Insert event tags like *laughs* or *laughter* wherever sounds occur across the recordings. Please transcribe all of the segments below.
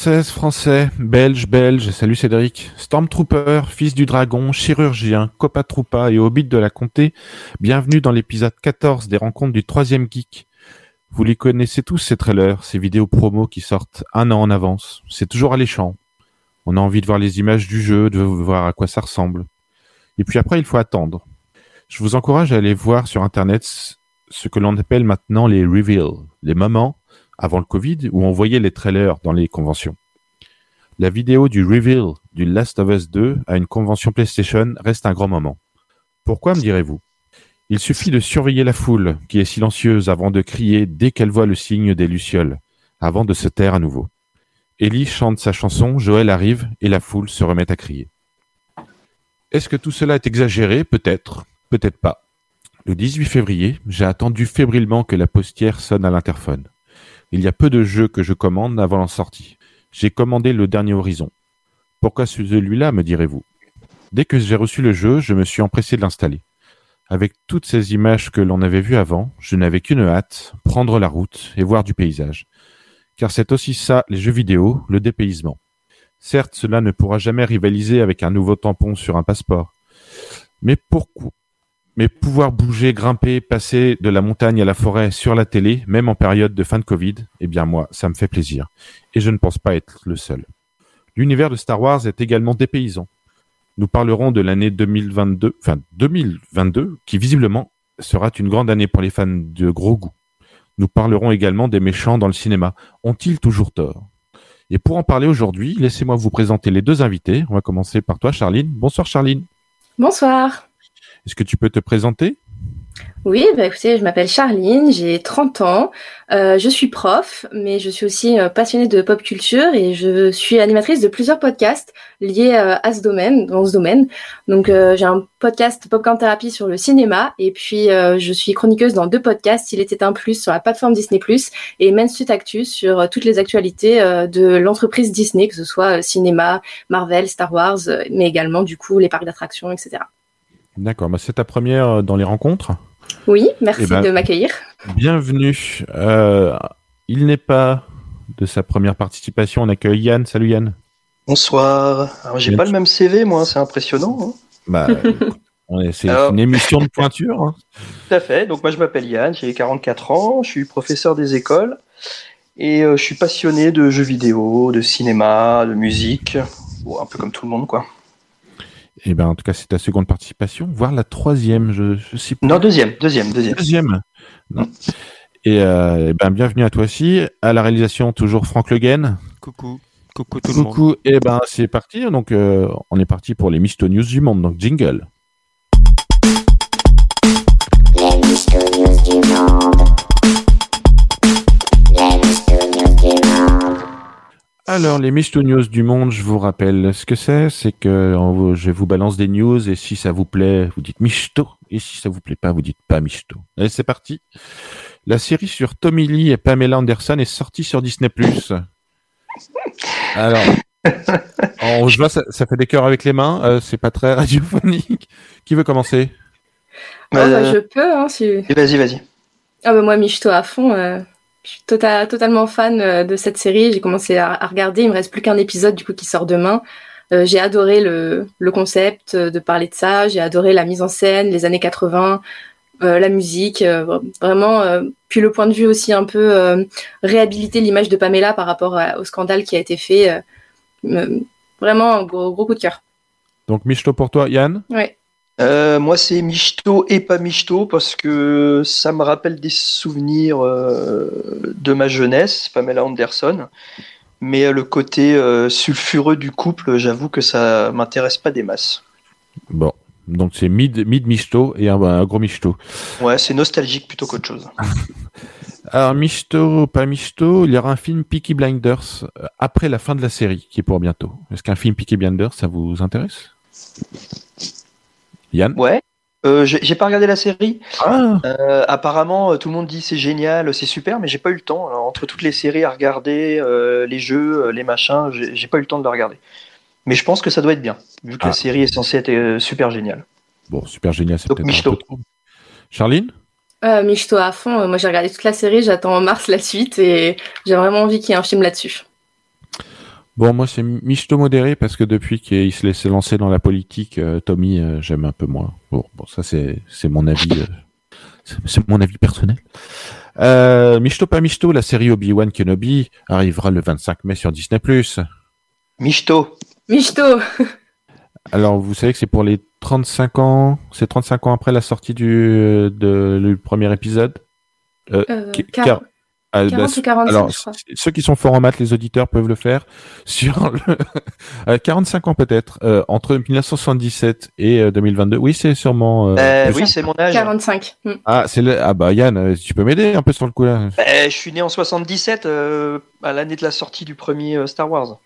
Françaises, Français, Belges, Belges, salut Cédric. Stormtrooper, fils du dragon, chirurgien, Copa Troopa et hobbit de la comté, bienvenue dans l'épisode 14 des rencontres du troisième geek. Vous les connaissez tous ces trailers, ces vidéos promo qui sortent un an en avance. C'est toujours alléchant. On a envie de voir les images du jeu, de voir à quoi ça ressemble. Et puis après, il faut attendre. Je vous encourage à aller voir sur Internet ce que l'on appelle maintenant les reveals, les moments avant le Covid où on voyait les trailers dans les conventions. La vidéo du reveal du Last of Us 2 à une convention PlayStation reste un grand moment. Pourquoi me direz-vous? Il suffit de surveiller la foule qui est silencieuse avant de crier dès qu'elle voit le signe des lucioles, avant de se taire à nouveau. Ellie chante sa chanson, Joël arrive et la foule se remet à crier. Est-ce que tout cela est exagéré? Peut-être, peut-être pas. Le 18 février, j'ai attendu fébrilement que la postière sonne à l'interphone. Il y a peu de jeux que je commande avant la sortie. J'ai commandé le dernier Horizon. Pourquoi celui-là, me direz-vous? Dès que j'ai reçu le jeu, je me suis empressé de l'installer. Avec toutes ces images que l'on avait vues avant, je n'avais qu'une hâte, prendre la route et voir du paysage. Car c'est aussi ça, les jeux vidéo, le dépaysement. Certes, cela ne pourra jamais rivaliser avec un nouveau tampon sur un passeport. Mais pourquoi mais pouvoir bouger, grimper, passer de la montagne à la forêt sur la télé, même en période de fin de Covid, eh bien moi, ça me fait plaisir. Et je ne pense pas être le seul. L'univers de Star Wars est également dépaysant. Nous parlerons de l'année 2022, enfin 2022, qui visiblement sera une grande année pour les fans de gros goût. Nous parlerons également des méchants dans le cinéma. Ont-ils toujours tort? Et pour en parler aujourd'hui, laissez-moi vous présenter les deux invités. On va commencer par toi, Charline. Bonsoir, Charline. Bonsoir. Est-ce que tu peux te présenter? Oui, bah écoutez, je m'appelle Charline, j'ai 30 ans, euh, je suis prof, mais je suis aussi euh, passionnée de pop culture et je suis animatrice de plusieurs podcasts liés euh, à ce domaine, dans ce domaine. Donc j'ai un podcast Popcorn Therapy sur le cinéma et puis je suis chroniqueuse dans deux podcasts, Il était un plus sur la plateforme Disney Plus et Main Street sur toutes les actualités de l'entreprise Disney, que ce soit cinéma, Marvel, Star Wars, mais également du coup les parcs d'attractions, etc. D'accord, bah, c'est ta première euh, dans les rencontres Oui, merci eh ben, de m'accueillir. Bienvenue. Euh, il n'est pas de sa première participation. On accueille Yann. Salut Yann. Bonsoir. Alors, j'ai pas le même CV, moi, c'est impressionnant. Hein. bah, *laughs* c'est une émission de pointure. Hein. *laughs* Tout à fait. Donc, moi, je m'appelle Yann, j'ai 44 ans, je suis professeur des écoles et euh, je suis passionné de jeux vidéo, de cinéma, de musique. un peu comme tout le monde, quoi. Et eh ben, en tout cas, c'est ta seconde participation, voire la troisième, je, je sais pas. Non, deuxième, deuxième, deuxième. Deuxième. Et, euh, eh ben, bienvenue à toi aussi. À la réalisation, toujours Franck Le Guen. Coucou. Coucou tout le monde. Coucou. Et eh ben, c'est parti. Donc, euh, on est parti pour les Misto News du monde. Donc, jingle. Alors, les Misto News du monde, je vous rappelle ce que c'est. C'est que je vous balance des news et si ça vous plaît, vous dites Misto. Et si ça vous plaît pas, vous dites pas Misto. Allez, c'est parti. La série sur Tommy Lee et Pamela Anderson est sortie sur Disney+. Alors, *laughs* on, je vois, ça, fait des cœurs avec les mains. Euh, c'est pas très radiophonique. Qui veut commencer? Oh, bah, Je peux, hein, si... Vas-y, vas-y. Ah bah moi, Misto à fond. Euh, je suis tota-, totalement fan euh, de cette série. J'ai commencé à, regarder. Il me reste plus qu'un épisode du coup qui sort demain. Euh, j'ai adoré le, le, concept euh, de parler de ça. J'ai adoré la mise en scène, les années 80, la musique, vraiment. puis le point de vue aussi un peu réhabiliter l'image de Pamela par rapport au scandale qui a été fait. vraiment un gros, gros coup de cœur. Donc Michto pour toi, Yann? Ouais. Euh, moi, c'est Michto et pas Michto parce que ça me rappelle des souvenirs euh, de ma jeunesse, Pamela Anderson. Mais le côté euh, sulfureux du couple, j'avoue que ça m'intéresse pas des masses. Bon, donc c'est mid, mid Michto et un, gros Michto. Ouais, c'est nostalgique plutôt qu'autre chose. *laughs* Alors, Michto, pas Michto, il y aura un film Peaky Blinders après la fin de la série qui est pour bientôt. Est-ce qu'un film Peaky Blinders, ça vous intéresse? Yann Ouais. Euh, j'ai pas regardé la série. Ah. Euh, apparemment, euh, tout le monde dit c'est génial, c'est super, mais j'ai pas eu le temps. entre toutes les séries à regarder, les jeux, les machins, j'ai pas eu le temps de le regarder. Mais je pense que ça doit être bien, vu que la ah. série est censée être super géniale. Bon, super génial, c'est peut-être un peu trop. Charline euh, Michto à fond. Moi, j'ai regardé toute la série. J'attends en mars la suite et j'ai vraiment envie qu'il y ait un film là-dessus. Bon, moi, c'est Michto modéré parce que depuis qu'il se laissait lancer dans la politique, euh, Tommy, euh, j'aime un peu moins. Bon, bon ça, c'est, c'est mon avis. Euh, c'est mon avis personnel. Euh, Michto pas Michto, la série Obi-Wan Kenobi arrivera le 25 mai sur Disney+. Michto. Michto. *laughs* Alors, vous savez que c'est pour les 35 ans, c'est 35 ans après la sortie du, de, du premier épisode? Euh, car... 40 bah, ou 45, alors, je crois. Ceux qui sont forts en maths, les auditeurs peuvent le faire *laughs* sur le 45 ans peut-être euh, entre 1977 et 2022. Oui, c'est sûrement. Euh, oui, c'est mon âge. 45. Mm. Ah, c'est le... ah bah Yann, tu peux m'aider un peu sur le coup là. je suis né en 77 à l'année de la sortie du premier Star Wars.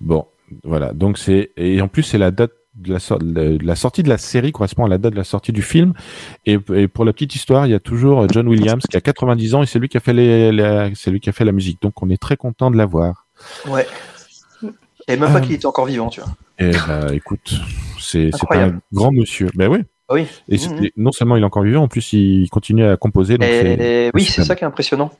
Bon, voilà. Donc c'est et en plus c'est la date de la, la, sortie de la série correspond à la date de la sortie du film. Et, pour la petite histoire, il y a toujours John Williams qui a 90 ans et c'est lui qui a fait les, c'est lui qui a fait la musique. Donc on est très content de l'avoir. Ouais. Et même pas euh. qu'il était encore vivant, tu vois. Et bah, écoute, c'est un grand monsieur. Ben oui. Ah oui. Et mmh, mmh. non seulement il est encore vivant, en plus il continue à composer. Donc et, oui, c'est ça qui est impressionnant.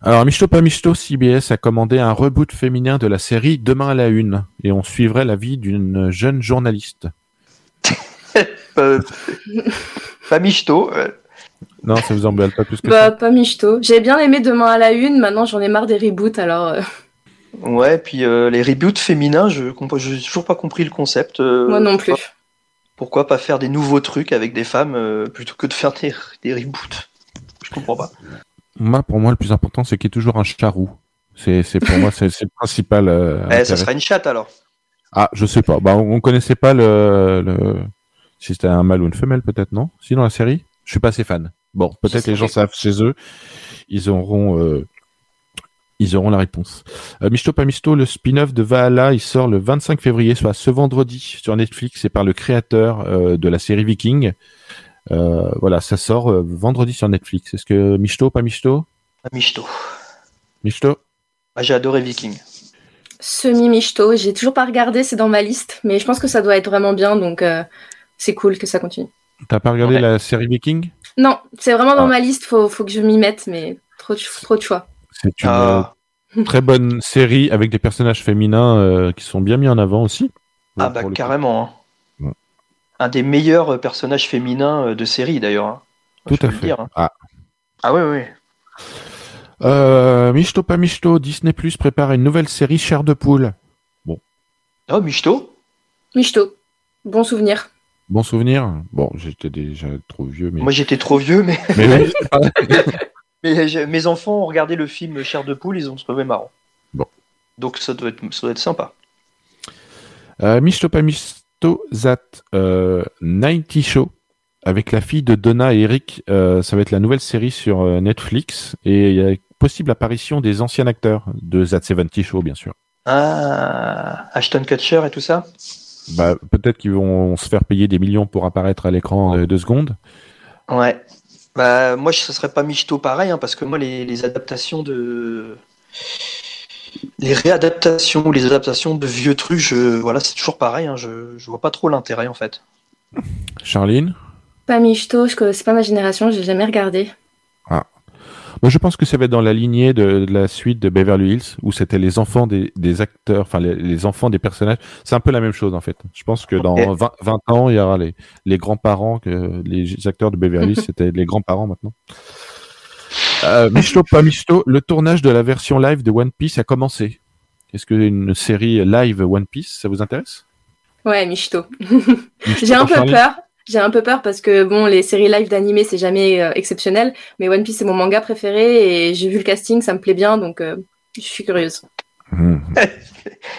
Alors, Michto pas Michto, CBS a commandé un reboot féminin de la série Demain à la Une, et on suivrait la vie d'une jeune journaliste. *laughs* pas Michto. Non, ça vous embête pas plus que bah, ça Pas Michto. J'ai bien aimé Demain à la Une, maintenant j'en ai marre des reboots, alors... Euh. Ouais, puis euh, les reboots féminins, je n'ai toujours pas compris le concept. Euh, Moi non plus. Pourquoi pas faire des nouveaux trucs avec des femmes plutôt que de faire des, des reboots? Je comprends pas. Moi, pour moi, le plus important, c'est qu'il y ait toujours un charou. C'est, c'est pour moi, c'est, le principal. Euh, *laughs* eh, ça sera une chatte alors. Ah, je sais pas. Bah, on, connaissait pas le, le... si c'était un mâle ou une femelle, peut-être non? Si dans la série, je suis pas assez fan. Bon, peut-être les gens savent chez eux. Ils auront, euh... ils auront la réponse. Euh, Misto pas Misto, le spin-off de Valhalla, il sort le 25 février, soit ce vendredi sur Netflix. C'est par le créateur euh, de la série Viking. Euh, voilà, ça sort euh, vendredi sur Netflix. Est-ce que Michto, pas Michto? Michto. Michto? J'ai adoré Viking. Semi-Michto, j'ai toujours pas regardé, c'est dans ma liste, mais je pense que ça doit être vraiment bien, donc euh, c'est cool que ça continue. T'as pas regardé la série Viking? Non, c'est vraiment dans ah. ma liste, faut, faut que je m'y mette, mais trop, trop de choix. C'est une ah. très bonne série avec des personnages féminins qui sont bien mis en avant aussi. Ah bah carrément. Hein un des meilleurs euh, personnages féminins euh, de série d'ailleurs. Hein. Tout à fait. Hein. Ah. ah oui, oui. Euh, Michto pas Michto, Disney Plus prépare une nouvelle série Chair de poule. Bon. Oh, Michto? Michto. Bon souvenir. Bon souvenir Bon, j'étais déjà trop vieux. Mais... Moi j'étais trop vieux, mais. mais, *laughs* mais mes enfants ont regardé le film Chair de poule, ils ont trouvé marrant. Bon. Donc ça doit être, ça doit être sympa. Euh, Michto pas Michto. Zat euh, 90 Show avec la fille de Donna et Eric. Euh, ça va être la nouvelle série sur euh, Netflix et il y a possible apparition des anciens acteurs de That 70 Show, bien sûr. Ah, Ashton Kutcher et tout ça? Bah, Peut-être qu'ils vont se faire payer des millions pour apparaître à l'écran de deux secondes. Ouais. Bah, moi, ce serait pas Michto pareil, hein, parce que moi, les, les adaptations de les réadaptations ou les adaptations de vieux trucs, je, voilà, c'est toujours pareil. Hein, je, je vois pas trop l'intérêt en fait. Charline? Pas Michto, c'est pas ma génération, j'ai jamais regardé. Ah. Moi, je pense que ça va être dans la lignée de, la suite de Beverly Hills, où c'était les enfants des, acteurs, enfin les, enfants des personnages. C'est un peu la même chose en fait. Je pense que dans 20, 20, ans, il y aura les, les grands-parents, que les acteurs de Beverly Hills, *laughs* c'était les grands-parents maintenant. Euh, Michto, pas Michto, le tournage de la version live de One Piece a commencé. Est-ce que une série live One Piece, ça vous intéresse? Ouais, Michto. J'ai un peu peur. J'ai un peu peur parce que bon, les séries live d'animé c'est jamais euh, exceptionnel, mais One Piece c'est mon manga préféré et j'ai vu le casting, ça me plaît bien, donc euh, je suis curieuse. *laughs*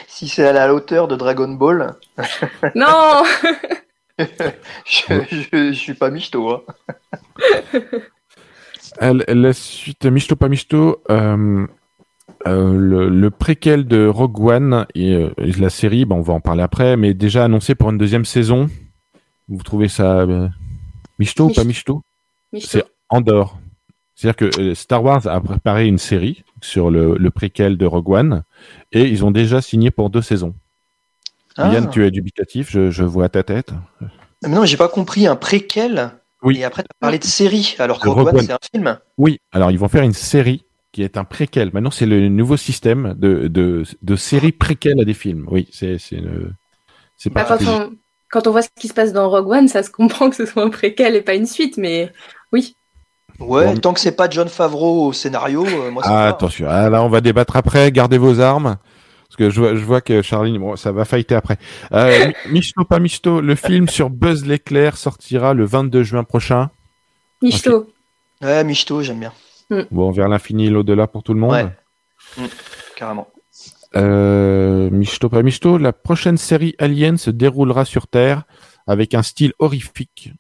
Si c'est à la hauteur de Dragon Ball. *laughs* non. *laughs* je, je, suis pas Michto. Hein. La suite Michto pas Michto, euh, euh, le, préquel de Rogue One et, euh, la série, bon, on va en parler après, mais déjà annoncé pour une deuxième saison. Vous trouvez ça Michto ou pas Michto, C'est Andorre. C'est-à-dire que Star Wars a préparé une série sur le, préquel de Rogue One et ils ont déjà signé pour deux saisons. Ah. Yann, tu es dubitatif, je, je vois ta tête. Mais non, j'ai pas compris un préquel? Oui. Et après, tu as parlé de série, alors que Rogue, One, c'est un film. Oui, alors ils vont faire une série qui est un préquel. Maintenant, c'est le nouveau système de, de, de série préquel à des films. Oui, c'est c'est c'est pas. Bah, quand, on, quand on voit ce qui se passe dans Rogue One, ça se comprend que ce soit un préquel et pas une suite, mais oui. Ouais, tant que c'est pas John Favreau au scénario, euh, moi Ah, attention, ah, là on va débattre après, gardez vos armes. Parce que je vois, je vois que Charline, bon, ça va fighter après. Euh, *laughs* Misto, pas Misto, le film sur Buzz l'éclair sortira le 22 juin prochain. Misto. Ouais, Misto, j'aime bien. Mm. Bon, vers l'infini et l'au-delà pour tout le monde. Ouais. Mm, carrément. Euh, Misto, pas Misto, la prochaine série Alien se déroulera sur Terre avec un style horrifique.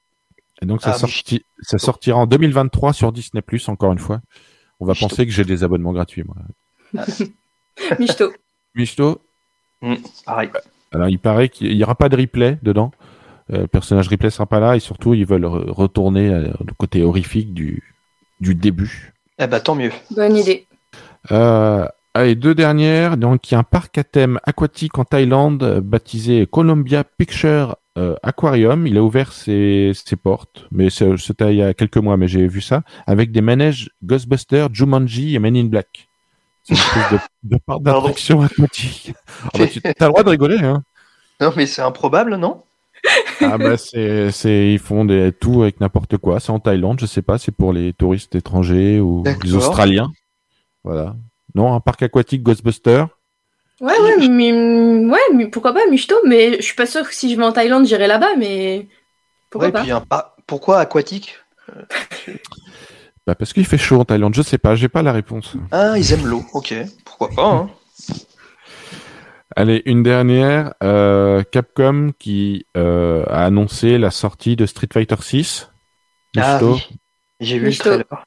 Et donc ça, ah, ça sortira en 2023 sur Disney+, encore une fois. On va penser que j'ai des abonnements gratuits, moi. *laughs* Misto. Mm, Pareil. Alors, il paraît qu'il n'y aura pas de replay dedans. Euh, le personnage replay sera pas là et surtout, ils veulent retourner euh, au côté horrifique du, du début. Eh ben, tant mieux. Bonne idée. Euh, allez, deux dernières. Donc, il y a un parc à thème aquatique en Thaïlande baptisé Columbia Picture Aquarium. Il a ouvert ses, ses portes, mais c'était il y a quelques mois, mais j'ai vu ça, avec des manèges Ghostbusters, Jumanji et Men in Black. C'est une espèce de, de parc d'attraction aquatique. Ah bah, tu as le droit de rigoler, hein. Non, mais c'est improbable, non? Ah bah c'est, c'est, ils font des, tout avec n'importe quoi. C'est en Thaïlande, je sais pas, c'est pour les touristes étrangers ou les Australiens. Voilà. Non, un parc aquatique Ghostbuster? Ouais, ouais, mais, ouais, mais pourquoi pas, Michto, mais je suis pas sûr que si je vais en Thaïlande, j'irai là-bas, mais pourquoi pas? Pourquoi aquatique? *laughs* bah parce qu'il fait chaud en Thaïlande, je sais pas, j'ai pas la réponse. Ah, ils aiment l'eau, ok, pourquoi pas. Hein. *laughs* Allez, une dernière. Euh, Capcom qui euh, a annoncé la sortie de Street Fighter 6. Ah oui. J'ai vu le trailer.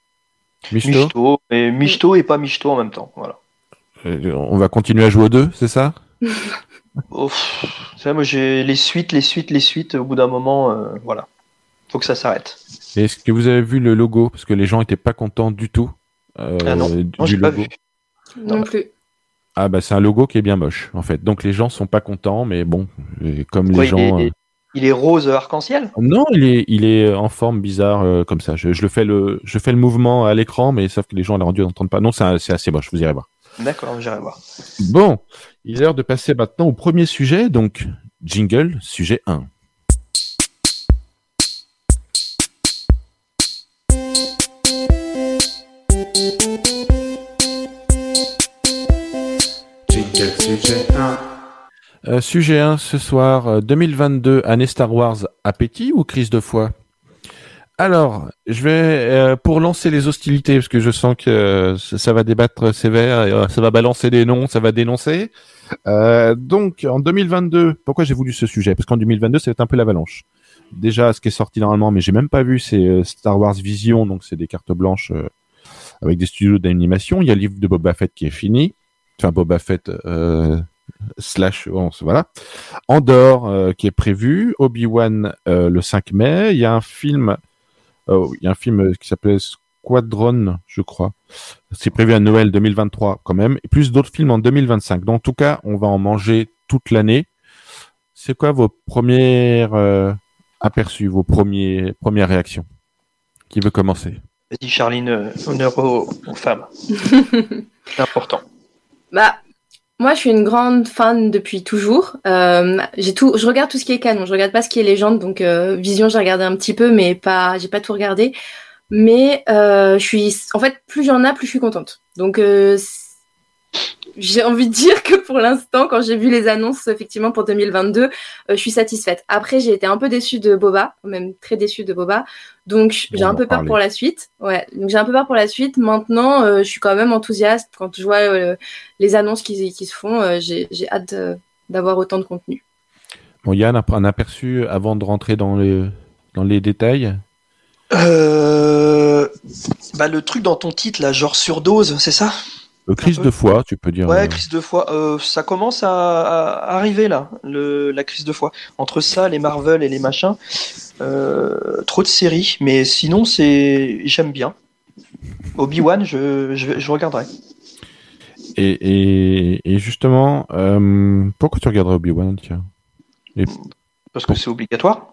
Michto. mais Michto et pas Michto en même temps. Voilà. Euh, on va continuer à jouer aux deux, c'est ça? Oh, moi j'ai les suites, les suites, les suites. Au bout d'un moment, voilà, faut que ça s'arrête. Est-ce que vous avez vu le logo? Parce que les gens étaient pas contents du tout. ah non, du logo. Pas vu. Non plus. Ah bah c'est un logo qui est bien moche en fait. Donc les gens sont pas contents, mais bon, comme les gens. Euh, il est, rose arc-en-ciel? Non, il est, il est en forme bizarre euh, comme ça. Je, le fais le, je fais le mouvement à l'écran, mais sauf que les gens à la radio n'entendent pas. Non, c'est assez moche. Vous irez voir. D'accord, j'irai voir. Bon, il est l'heure de passer maintenant au premier sujet. Donc jingle, sujet 1. Euh, Sujet 1 ce soir, 2022, euh, année Star Wars, appétit ou crise de foi? Alors, je vais euh, pour lancer les hostilités parce que je sens que ça va débattre sévère, ça va balancer des noms, ça va dénoncer. donc, en 2022, pourquoi j'ai voulu ce sujet? Parce qu'en 2022, c'est un peu l'avalanche. Déjà, ce qui est sorti normalement, mais j'ai même pas vu, c'est Star Wars Vision, donc c'est des cartes blanches avec des studios d'animation. Il y a le livre de Boba Fett qui est fini enfin Boba Fett euh, slash voilà. Andorre euh, qui est prévu Obi-Wan euh, le 5 mai. Il y a un film il y a un film qui s'appelle Squadron je crois. C'est prévu à Noël 2023 quand même et plus d'autres films en 2025 donc en tout cas on va en manger toute l'année. C'est quoi vos premières aperçus vos premiers premières réactions? Qui veut commencer? Vas-y Charline honneur aux, aux femmes. *laughs* C'est important. Bah, moi, je suis une grande fan depuis toujours. Euh, tout, je regarde tout ce qui est canon. Je regarde pas ce qui est légende. Donc, euh, Vision, j'ai regardé un petit peu, mais pas, j'ai pas tout regardé. Mais euh, je suis, en fait, plus j'en ai, plus je suis contente. Donc, euh, j'ai envie de dire que pour l'instant, quand j'ai vu les annonces effectivement pour 2022, euh, je suis satisfaite. Après, j'ai été un peu déçue de Boba, même très déçue de Boba. Donc j'ai un peu peur pour la suite. Ouais, donc j'ai un peu peur pour la suite. Maintenant, euh, je suis quand même enthousiaste quand je vois euh, les annonces qui, qui se font. j'ai hâte d'avoir autant de contenu. Bon, Yann, un aperçu avant de rentrer dans les dans les détails? bah le truc dans ton titre là, genre surdose, c'est ça? Euh, crise de foi, tu peux dire. Ouais, euh. crise de foi. Euh, ça commence à, arriver là, le, la crise de foi. Entre ça, les Marvel et les machins, trop de séries. Mais sinon, c'est j'aime bien. Obi Wan, je, je, regarderai. Et, et, justement, pourquoi tu regarderais Obi Wan Parce que c'est obligatoire.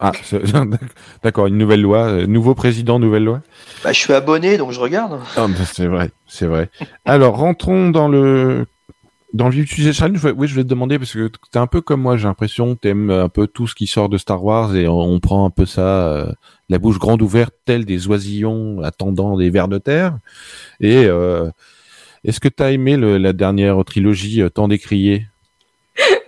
Ah, *laughs* d'accord, une nouvelle loi, euh, nouveau président, nouvelle loi? Bah, je suis abonné, donc je regarde. Ah, c'est vrai, c'est vrai. Alors, rentrons dans le dans le vif du sujet. Oui, je vais te demander parce que t'es un peu comme moi. J'ai l'impression que t'aimes un peu tout ce qui sort de Star Wars et on, prend un peu ça, euh, la bouche grande ouverte, telle des oisillons attendant des vers de terre. Et euh, est-ce que t'as aimé la dernière trilogie tant décriée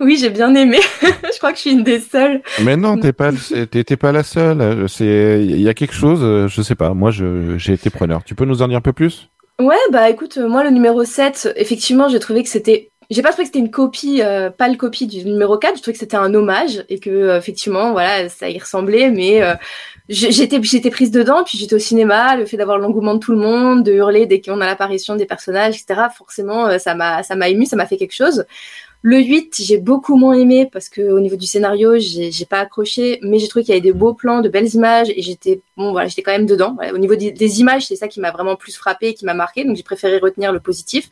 oui, j'ai bien aimé. *laughs* je crois que je suis une des seules. Mais non, t'es pas, t'es pas la seule. C'est, il y a quelque chose, je sais pas. Moi, j'ai été preneur. Tu peux nous en dire un peu plus? Ouais, bah écoute, moi le numéro 7, effectivement, j'ai trouvé que c'était j'ai pas trouvé que c'était une copie, euh, pas le copie du numéro 4, je trouvais que c'était un hommage et que euh, effectivement, voilà, ça y ressemblait, mais euh, j'étais j'étais prise dedans, puis j'étais au cinéma, le fait d'avoir l'engouement de tout le monde, de hurler dès qu'on a l'apparition des personnages, etc. Forcément, ça m'a ça m'a ému, ça m'a fait quelque chose. Le 8, j'ai beaucoup moins aimé parce que au niveau du scénario, j'ai pas accroché, mais j'ai trouvé qu'il y avait des beaux plans, de belles images et j'étais bon voilà, j'étais quand même dedans. Au niveau des, images, c'est ça qui m'a vraiment plus frappé et qui m'a marqué, donc j'ai préféré retenir le positif.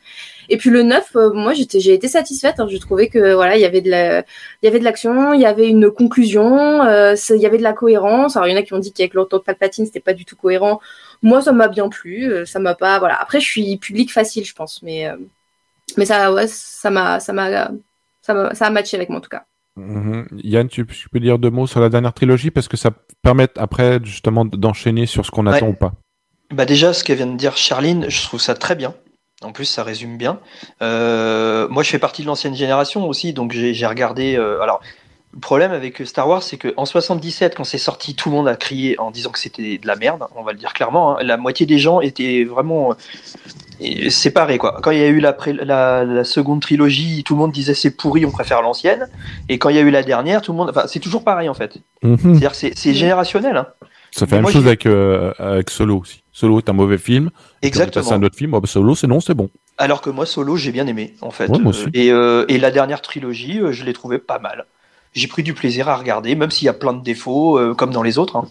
Et puis le 9, euh, moi j'ai été satisfaite, hein. je trouvais que voilà, il y avait de l'action, il y avait une conclusion, euh, il y avait de la cohérence. Alors il y en a qui ont dit qu'avec l'autre de Palpatine, c'était pas du tout cohérent. Moi ça m'a bien plu, euh, ça m'a pas voilà. Après je suis public facile, je pense, mais mais ça, ouais, ça m'a, ça m'a, ça, ça a matché avec moi en tout cas. Mhm. Yann, tu, peux dire deux mots sur la dernière trilogie parce que ça permet après justement d'enchaîner sur ce qu'on attend ou pas. Bah déjà, ce qu'elle vient de dire Charline, je trouve ça très bien. En plus, ça résume bien. Euh, moi, je fais partie de l'ancienne génération aussi, donc j'ai regardé. Euh, alors, le problème avec Star Wars, c'est qu'en 77, quand c'est sorti, tout le monde a crié en disant que c'était de la merde, on va le dire clairement. Hein. La moitié des gens étaient vraiment euh, séparés. Quoi. Quand il y a eu la, la, seconde trilogie, tout le monde disait c'est pourri, on préfère l'ancienne. Et quand il y a eu la dernière, tout le monde. Enfin, c'est toujours pareil en fait. Mhm. C'est-à-dire c'est générationnel. Hein. Ça fait la même chose avec, euh, avec Solo aussi. Solo est un mauvais film. Exactement. C'est un autre film. Oh, bah, Solo, c'est non, c'est bon. Alors que moi, Solo, j'ai bien aimé en fait. moi aussi. Et, euh, et, la dernière trilogie, je l'ai trouvé pas mal j'ai pris du plaisir à regarder, même s'il y a plein de défauts, euh, comme dans les autres. Hein.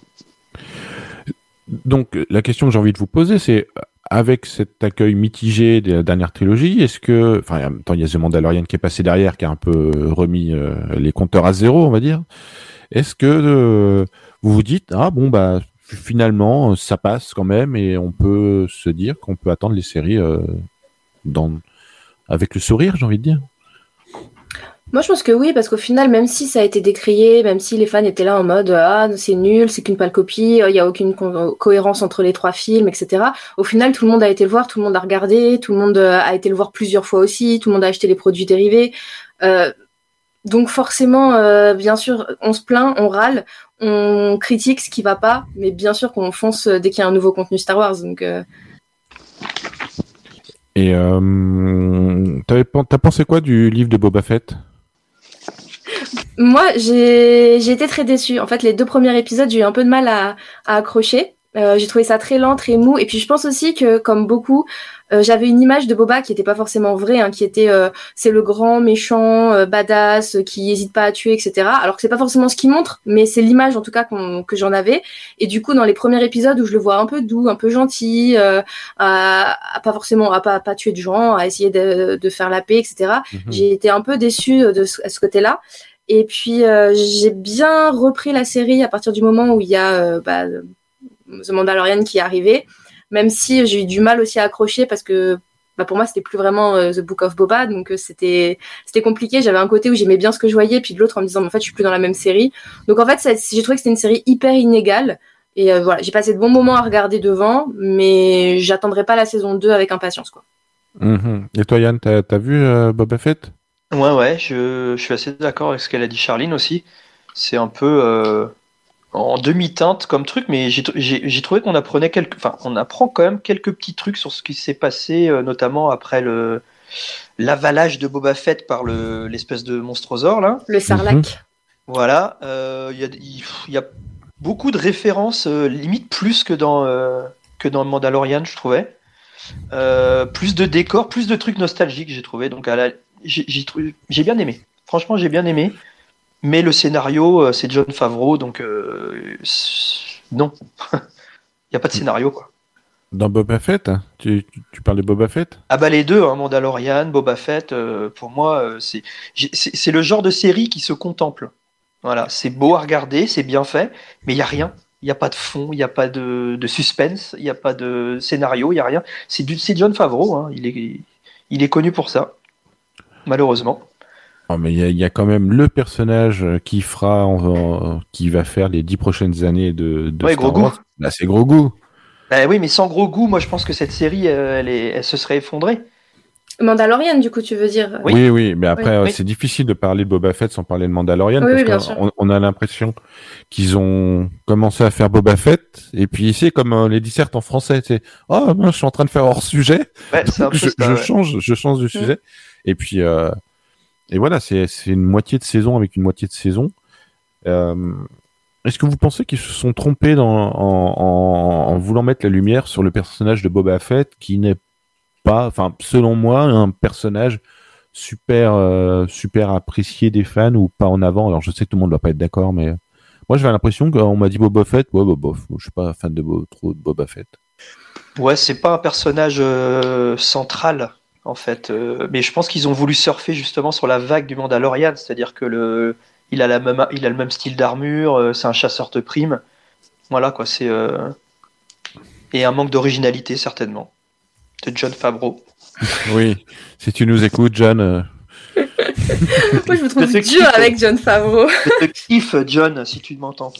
Donc, la question que j'ai envie de vous poser, c'est avec cet accueil mitigé de la dernière trilogie, est-ce que, enfin, en même temps, il y a The Mandalorian qui est passé derrière, qui a un peu remis euh, les compteurs à zéro, on va dire. Est-ce que euh, vous vous dites, ah bon, bah, finalement, ça passe quand même, et on peut se dire qu'on peut attendre les séries dans, avec le sourire, j'ai envie de dire moi, je pense que oui, parce qu'au final, même si ça a été décrié, même si les fans étaient là en mode ah c'est nul, c'est qu'une pâle copie, il n'y a aucune cohérence entre les trois films, etc. Au final, tout le monde a été le voir, tout le monde a regardé, tout le monde euh, a été le voir plusieurs fois aussi, tout le monde a acheté les produits dérivés. Euh, donc forcément, euh, bien sûr, on se plaint, on râle, on critique ce qui va pas, mais bien sûr qu'on fonce dès qu'il y a un nouveau contenu Star Wars. Et euh, t'as pensé quoi du livre de Boba Fett? Moi, j'ai été très déçue. En fait, les deux premiers épisodes, j'ai eu un peu de mal à, accrocher. Euh, j'ai trouvé ça très lent, très mou. Et puis, je pense aussi que, comme beaucoup, euh, j'avais une image de Boba qui n'était pas forcément vraie, hein, qui était euh, c'est le grand méchant badass qui n'hésite pas à tuer, etc. Alors que c'est pas forcément ce qu'il montre, mais c'est l'image en tout cas que j'en avais. Et du coup, dans les premiers épisodes où je le vois un peu doux, un peu gentil, à, pas forcément à pas, pas tuer de gens, à essayer de, de faire la paix, etc. Mhm. J'ai été un peu déçue de ce, ce côté-là. Et puis euh, j'ai bien repris la série à partir du moment où il y a euh, bah, The Mandalorian qui est arrivé, même si j'ai eu du mal aussi à accrocher parce que bah, pour moi c'était plus vraiment euh, The Book of Boba, donc c'était c'était compliqué. J'avais un côté où j'aimais bien ce que je voyais, puis de l'autre en me disant en fait je suis plus dans la même série. Donc en fait j'ai trouvé que c'était une série hyper inégale. Et voilà, j'ai passé de bons moments à regarder devant, mais j'attendrai pas la saison 2 avec impatience. Quoi. Mm-hmm. Et toi Yann, t'as as vu Boba Fett? Ouais, ouais, je, je suis assez d'accord avec ce qu'elle a dit Charline aussi. C'est un peu euh, en demi-teinte comme truc, mais j'ai trouvé qu'on apprenait quelques, enfin, on apprend quand même quelques petits trucs sur ce qui s'est passé, euh, notamment après le l'avalage de Boba Fett par le l'espèce de monstrosaure là. Le sarlac. Mhm. Voilà, euh, il y, y, a beaucoup de références, limite plus que dans que dans Mandalorian, je trouvais. plus de décors, plus de trucs nostalgiques, j'ai trouvé. Donc à la, j'ai bien aimé. Franchement, j'ai bien aimé. Mais le scénario, euh, c'est John Favreau, donc euh, non. *laughs* Il n'y a pas de scénario, quoi. Dans Boba Fett tu, tu, parles de Boba Fett? Ah bah les deux, hein, Mandalorian, Boba Fett, euh, pour moi, c'est le genre de série qui se contemple. Voilà, c'est beau à regarder, c'est bien fait, mais il y a rien. Il n'y a pas de fond, il n'y a pas de, suspense, il n'y a pas de scénario, il n'y a rien. C'est John Favreau, hein. il, est, il est connu pour ça, malheureusement. Oh, mais il y, a quand même le personnage qui fera, qui va faire les dix prochaines années de, de ouais, gros goût. Bah, c'est gros goût. Bah oui, mais sans gros goût, moi je pense que cette série, elle, elle se serait effondrée. Mandalorian, du coup, tu veux dire? Oui, oui, mais après, c'est difficile de parler de Boba Fett sans parler de Mandalorian parce qu'on on a l'impression qu'ils ont commencé à faire Boba Fett et puis c'est comme euh, les dissertes en français, c'est oh je suis en train de faire hors sujet, je, change, je change de sujet et puis euh, et voilà, c'est une moitié de saison avec une moitié de saison. Euh, est-ce que vous pensez qu'ils se sont trompés en, en, voulant mettre la lumière sur le personnage de Boba Fett qui n'est pas, enfin, selon moi, un personnage super, euh, super apprécié des fans ou pas en avant? Alors, je sais que tout le monde ne doit pas être d'accord, mais moi, j'avais l'impression qu'on m'a dit Boba Fett. Ouais, bah, bof, je suis pas fan de trop de Boba Fett. Ouais, c'est pas un personnage central en fait, euh, mais je pense qu'ils ont voulu surfer justement sur la vague du Mandalorian, c'est-à-dire que le, il a la même, il a le même style d'armure, c'est un chasseur de primes, voilà quoi, c'est et un manque d'originalité certainement de John Favreau. *laughs* oui, si tu nous écoutes, John. Euh. *laughs* Moi, je me trouve dur avec John Favreau. Je te kiffe, John, si tu m'entends?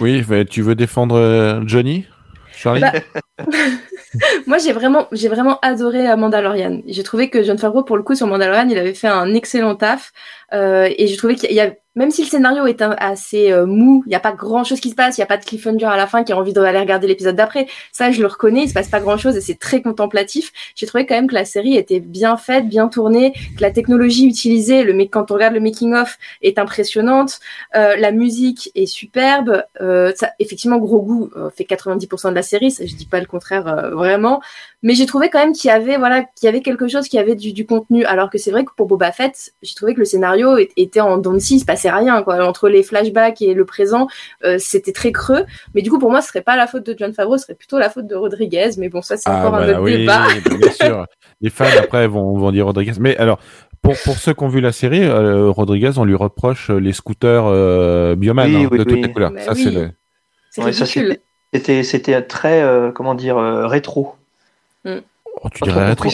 Oui, tu veux défendre euh, Johnny? Charlie? Bah, *laughs* *laughs* Moi, j'ai vraiment, j'ai vraiment adoré Mandalorian. J'ai trouvé que John Favreau, pour le coup, sur Mandalorian, il avait fait un excellent taf. Euh, et j'ai trouvé qu'il y a, même si le scénario est assez euh, mou, il n'y a pas grand chose qui se passe, il n'y a pas de cliffhanger à la fin qui a envie d'aller regarder l'épisode d'après. Ça, je le reconnais, il se passe pas grand chose et c'est très contemplatif. J'ai trouvé quand même que la série était bien faite, bien tournée, que la technologie utilisée, le quand on regarde le making of, est impressionnante. Euh, la musique est superbe. Ça, effectivement, gros goût fait 90% de la série. Ça, je dis pas le contraire vraiment, mais j'ai trouvé quand même qu'il y avait voilà, qu'il y avait quelque chose qui avait du, du contenu. Alors que c'est vrai que pour Boba Fett, j'ai trouvé que le scénario était en dents de scie, il se passait rien quoi. Entre les flashbacks et le présent, euh, c'était très creux. Mais du coup, pour moi, ce serait pas la faute de John Favreau, ce serait plutôt la faute de Rodriguez. Mais bon, ça c'est ah encore un bah autre débat. *laughs* bien sûr. Les fans après vont, vont dire Rodriguez. Mais alors, pour, pour ceux qui ont vu la série, euh, Rodriguez, on lui reproche les scooters euh, Bioman hein, de toutes les couleurs. ça, c'est le... c'était, c'était très, euh, comment dire, rétro. Mm. Oh, tu dirais rétro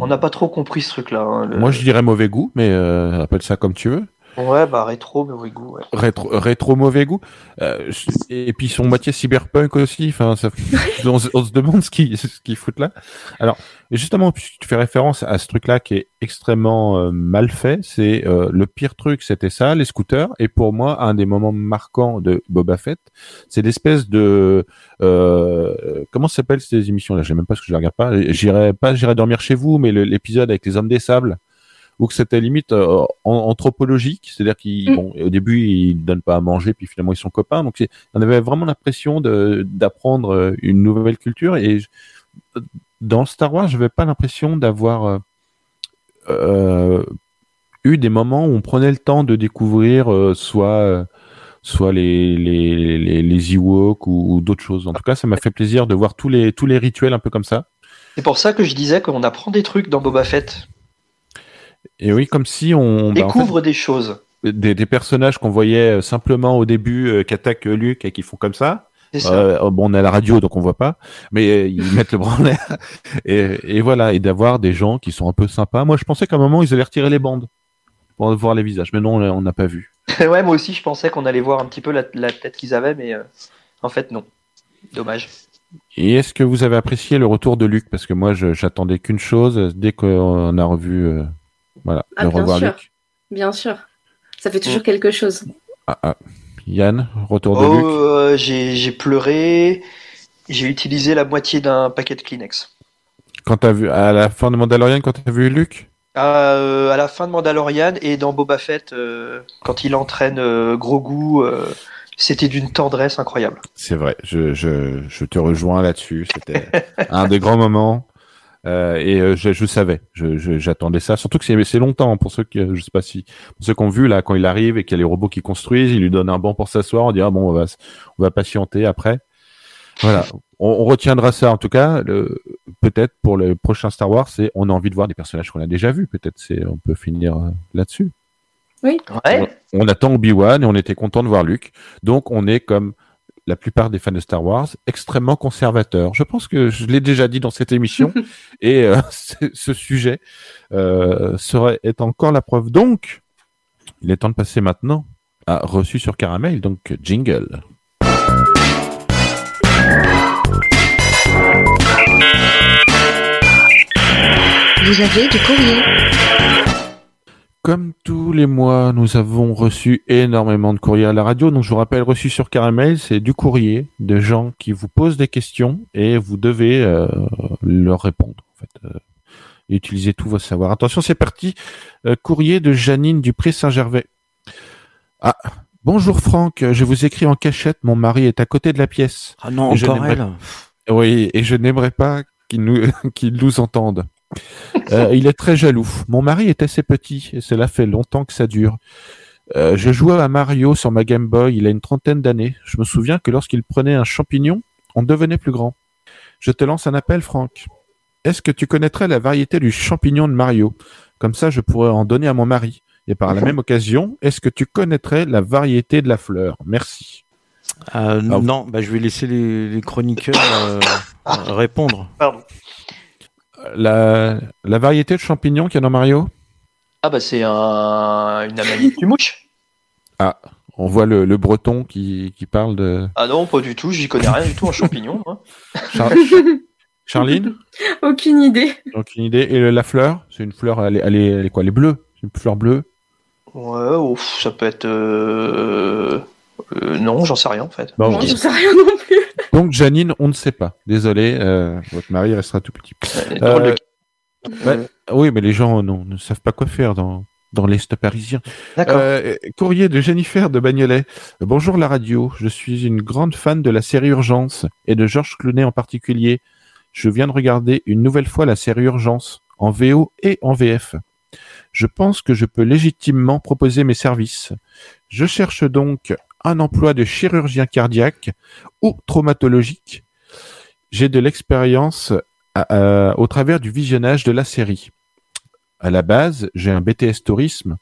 on n'a pas trop compris ce truc-là. Hein, Moi, je dirais mauvais goût, mais euh, appelle ça comme tu veux. Ouais, bah rétro mauvais goût. Ouais. Rétro, rétro mauvais goût. Euh, et puis son moitié cyberpunk aussi. Enfin, ça, *laughs* on, se demande ce qu'ils ce qu'ils foutent là. Alors, justement, puisque tu fais référence à ce truc-là qui est extrêmement euh, mal fait, c'est euh, le pire truc, c'était ça, les scooters. Et pour moi, un des moments marquants de Boba Fett, c'est l'espèce de euh, comment s'appellent ces émissions-là? Je sais même pas ce que je regarde pas. J'irai pas, j'irai dormir chez vous, mais l'épisode avec les hommes des sables ou que c'était limite euh, anthropologique, c'est-à-dire qu'au mm. début ils donnent pas à manger, puis finalement ils sont copains. Donc on avait vraiment l'impression d'apprendre euh, une nouvelle culture. Et dans Star Wars, je n'avais pas l'impression d'avoir euh, eu des moments où on prenait le temps de découvrir soit soit les les les, les Ewoks ou, d'autres choses. En tout cas, ça m'a fait plaisir de voir tous les tous les rituels un peu comme ça. C'est pour ça que je disais qu'on apprend des trucs dans Boba Fett. Et oui, comme si on bah, découvre des choses. Des, personnages qu'on voyait euh, simplement au début euh, qui attaquent euh, Luke et qui font comme ça. Euh, bon, on à la radio donc on voit pas, mais ils *laughs* mettent le bras en l'air. Et, voilà, et d'avoir des gens qui sont un peu sympas. Moi, je pensais qu'à un moment ils allaient retirer les bandes pour voir les visages, mais non, on n'a pas vu. *laughs* ouais, moi aussi, je pensais qu'on allait voir un petit peu la, tête qu'ils avaient, mais en fait, non. Dommage. Et est-ce que vous avez apprécié le retour de Luc? Parce que moi, j'attendais qu'une chose. Dès qu'on a revu voilà, ah, bien sûr. Bien sûr. Ça fait toujours mm. quelque chose. Ah, ah. Yann, retour de oh, Luc. Euh, j'ai pleuré. J'ai utilisé la moitié d'un paquet de Kleenex. Quand as vu à la fin de Mandalorian, quand tu as vu Luc? Euh, À la fin de Mandalorian et dans Boba Fett, euh, quand il entraîne Gros Goût, c'était d'une tendresse incroyable. C'est vrai, je, je, je, te rejoins là-dessus. C'était un des grands moments. Euh, et euh, je, je, savais, j'attendais ça. Surtout que c'est longtemps pour ceux qui, je sais pas si, pour ceux qui ont vu là quand il arrive et qu'il y a les robots qui construisent, il lui donne un banc pour s'asseoir. On dira bon, on va, on va patienter après. Voilà, on, retiendra ça en tout cas. Peut-être pour le prochain Star Wars, c'est on a envie de voir des personnages qu'on a déjà vus. Peut-être c'est, on peut finir euh, là-dessus. Oui. On, attend Obi-Wan et on était content de voir Luke. Donc on est comme la plupart des fans de Star Wars, extrêmement conservateurs. Je pense que je l'ai déjà dit dans cette émission *laughs* et euh, *laughs* ce sujet euh, serait est encore la preuve. Donc, il est temps de passer maintenant à reçu sur caramel, donc jingle. Vous avez du courrier. Comme tous les mois, nous avons reçu énormément de courriers à la radio. Donc, je vous rappelle, reçu sur Caramel, c'est du courrier de gens qui vous posent des questions et vous devez euh, leur répondre. En fait, euh, et utiliser tout votre savoir. Attention, c'est parti. Euh, courrier de Janine Dupré Saint-Gervais. Ah, bonjour Franck. Je vous écris en cachette. Mon mari est à côté de la pièce. Ah non, encore elle. Oui, et je n'aimerais pas qu'il nous, *laughs* qu'il nous entende. Euh, il est très jaloux. Mon mari est assez petit et cela fait longtemps que ça dure. Euh, je jouais à Mario sur ma Game Boy il a une trentaine d'années. Je me souviens que lorsqu'il prenait un champignon, on devenait plus grand. Je te lance un appel, Franck. Est-ce que tu connaîtrais la variété du champignon de Mario? Comme ça, je pourrais en donner à mon mari. Et par la même occasion, est-ce que tu connaîtrais la variété de la fleur? Merci. Euh, non, bah, je vais laisser les, chroniqueurs répondre. Pardon la, la variété de champignons qu'il y a dans Mario? Ah bah c'est un, une amanite du mouche. Ah, on voit le, le breton qui, qui, parle de... Ah non, pas du tout, j'y connais rien du tout en champignons. *laughs* Charline? Aucune idée. Aucune idée. Et la fleur? C'est une fleur, elle est, elle, est, quoi? Elle est bleue? C'est une fleur bleue? Ouais, ouf, ça peut être... Euh... Euh, non, j'en sais rien en fait. non, j'en sais rien non plus. Donc Janine, on ne sait pas. Désolé, euh, votre mari restera tout petit. Euh, oui, mais les gens non, ne savent pas quoi faire dans, dans l'Est parisien. Euh, courrier de Jennifer de Bagnolet. Bonjour la radio, je suis une grande fan de la série Urgence et de Georges Clooney en particulier. Je viens de regarder une nouvelle fois la série Urgence en VO et en VF. Je pense que je peux légitimement proposer mes services. Je cherche donc un emploi de chirurgien cardiaque ou traumatologique. J'ai de l'expérience au travers du visionnage de la série. À la base, j'ai un BTS tourisme,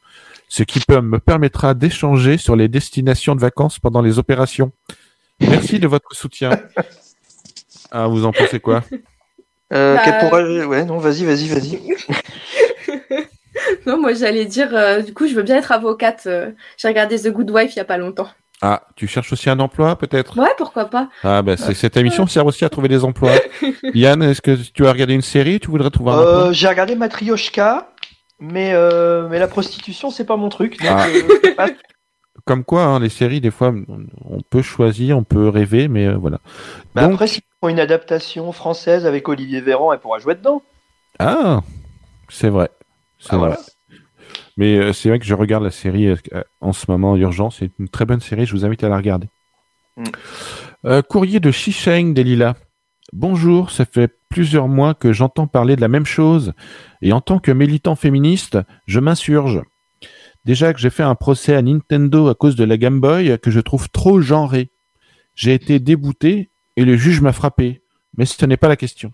ce qui peut, me permettra d'échanger sur les destinations de vacances pendant les opérations. Merci de votre soutien. *laughs* Ah, vous en pensez quoi? Euh, bah, Ouais, non, vas-y, vas-y, vas-y. *laughs* non, moi j'allais dire, euh, du coup, je veux bien être avocate. Euh, j'ai regardé The Good Wife il n'y a pas longtemps. Ah, tu cherches aussi un emploi peut-être? Ouais, pourquoi pas. Ah, ben cette émission sert aussi à trouver des emplois. *laughs* Yann, est-ce que tu as regardé une série? Tu voudrais trouver un emploi? euh, J'ai regardé Matryoshka, mais, euh, mais la prostitution, c'est pas mon truc. Ah. Euh, *laughs* Comme quoi, hein, les séries, des fois, on peut choisir, on peut rêver, mais voilà. Bah, Après, si font une adaptation française avec Olivier Véran, elle pourra jouer dedans. Ah, c'est vrai. C'est ah, vrai. Mais euh, c'est vrai que je regarde la série euh, en ce moment, Urgence. C'est une très bonne série. Je vous invite à la regarder. Mm. Euh, courrier de Shisheng des Lilas. Bonjour, ça fait plusieurs mois que j'entends parler de la même chose. Et en tant que militant féministe, je m'insurge. Déjà que j'ai fait un procès à Nintendo à cause de la Game Boy que je trouve trop genrée. J'ai été débouté et le juge m'a frappé. Mais ce n'est pas la question.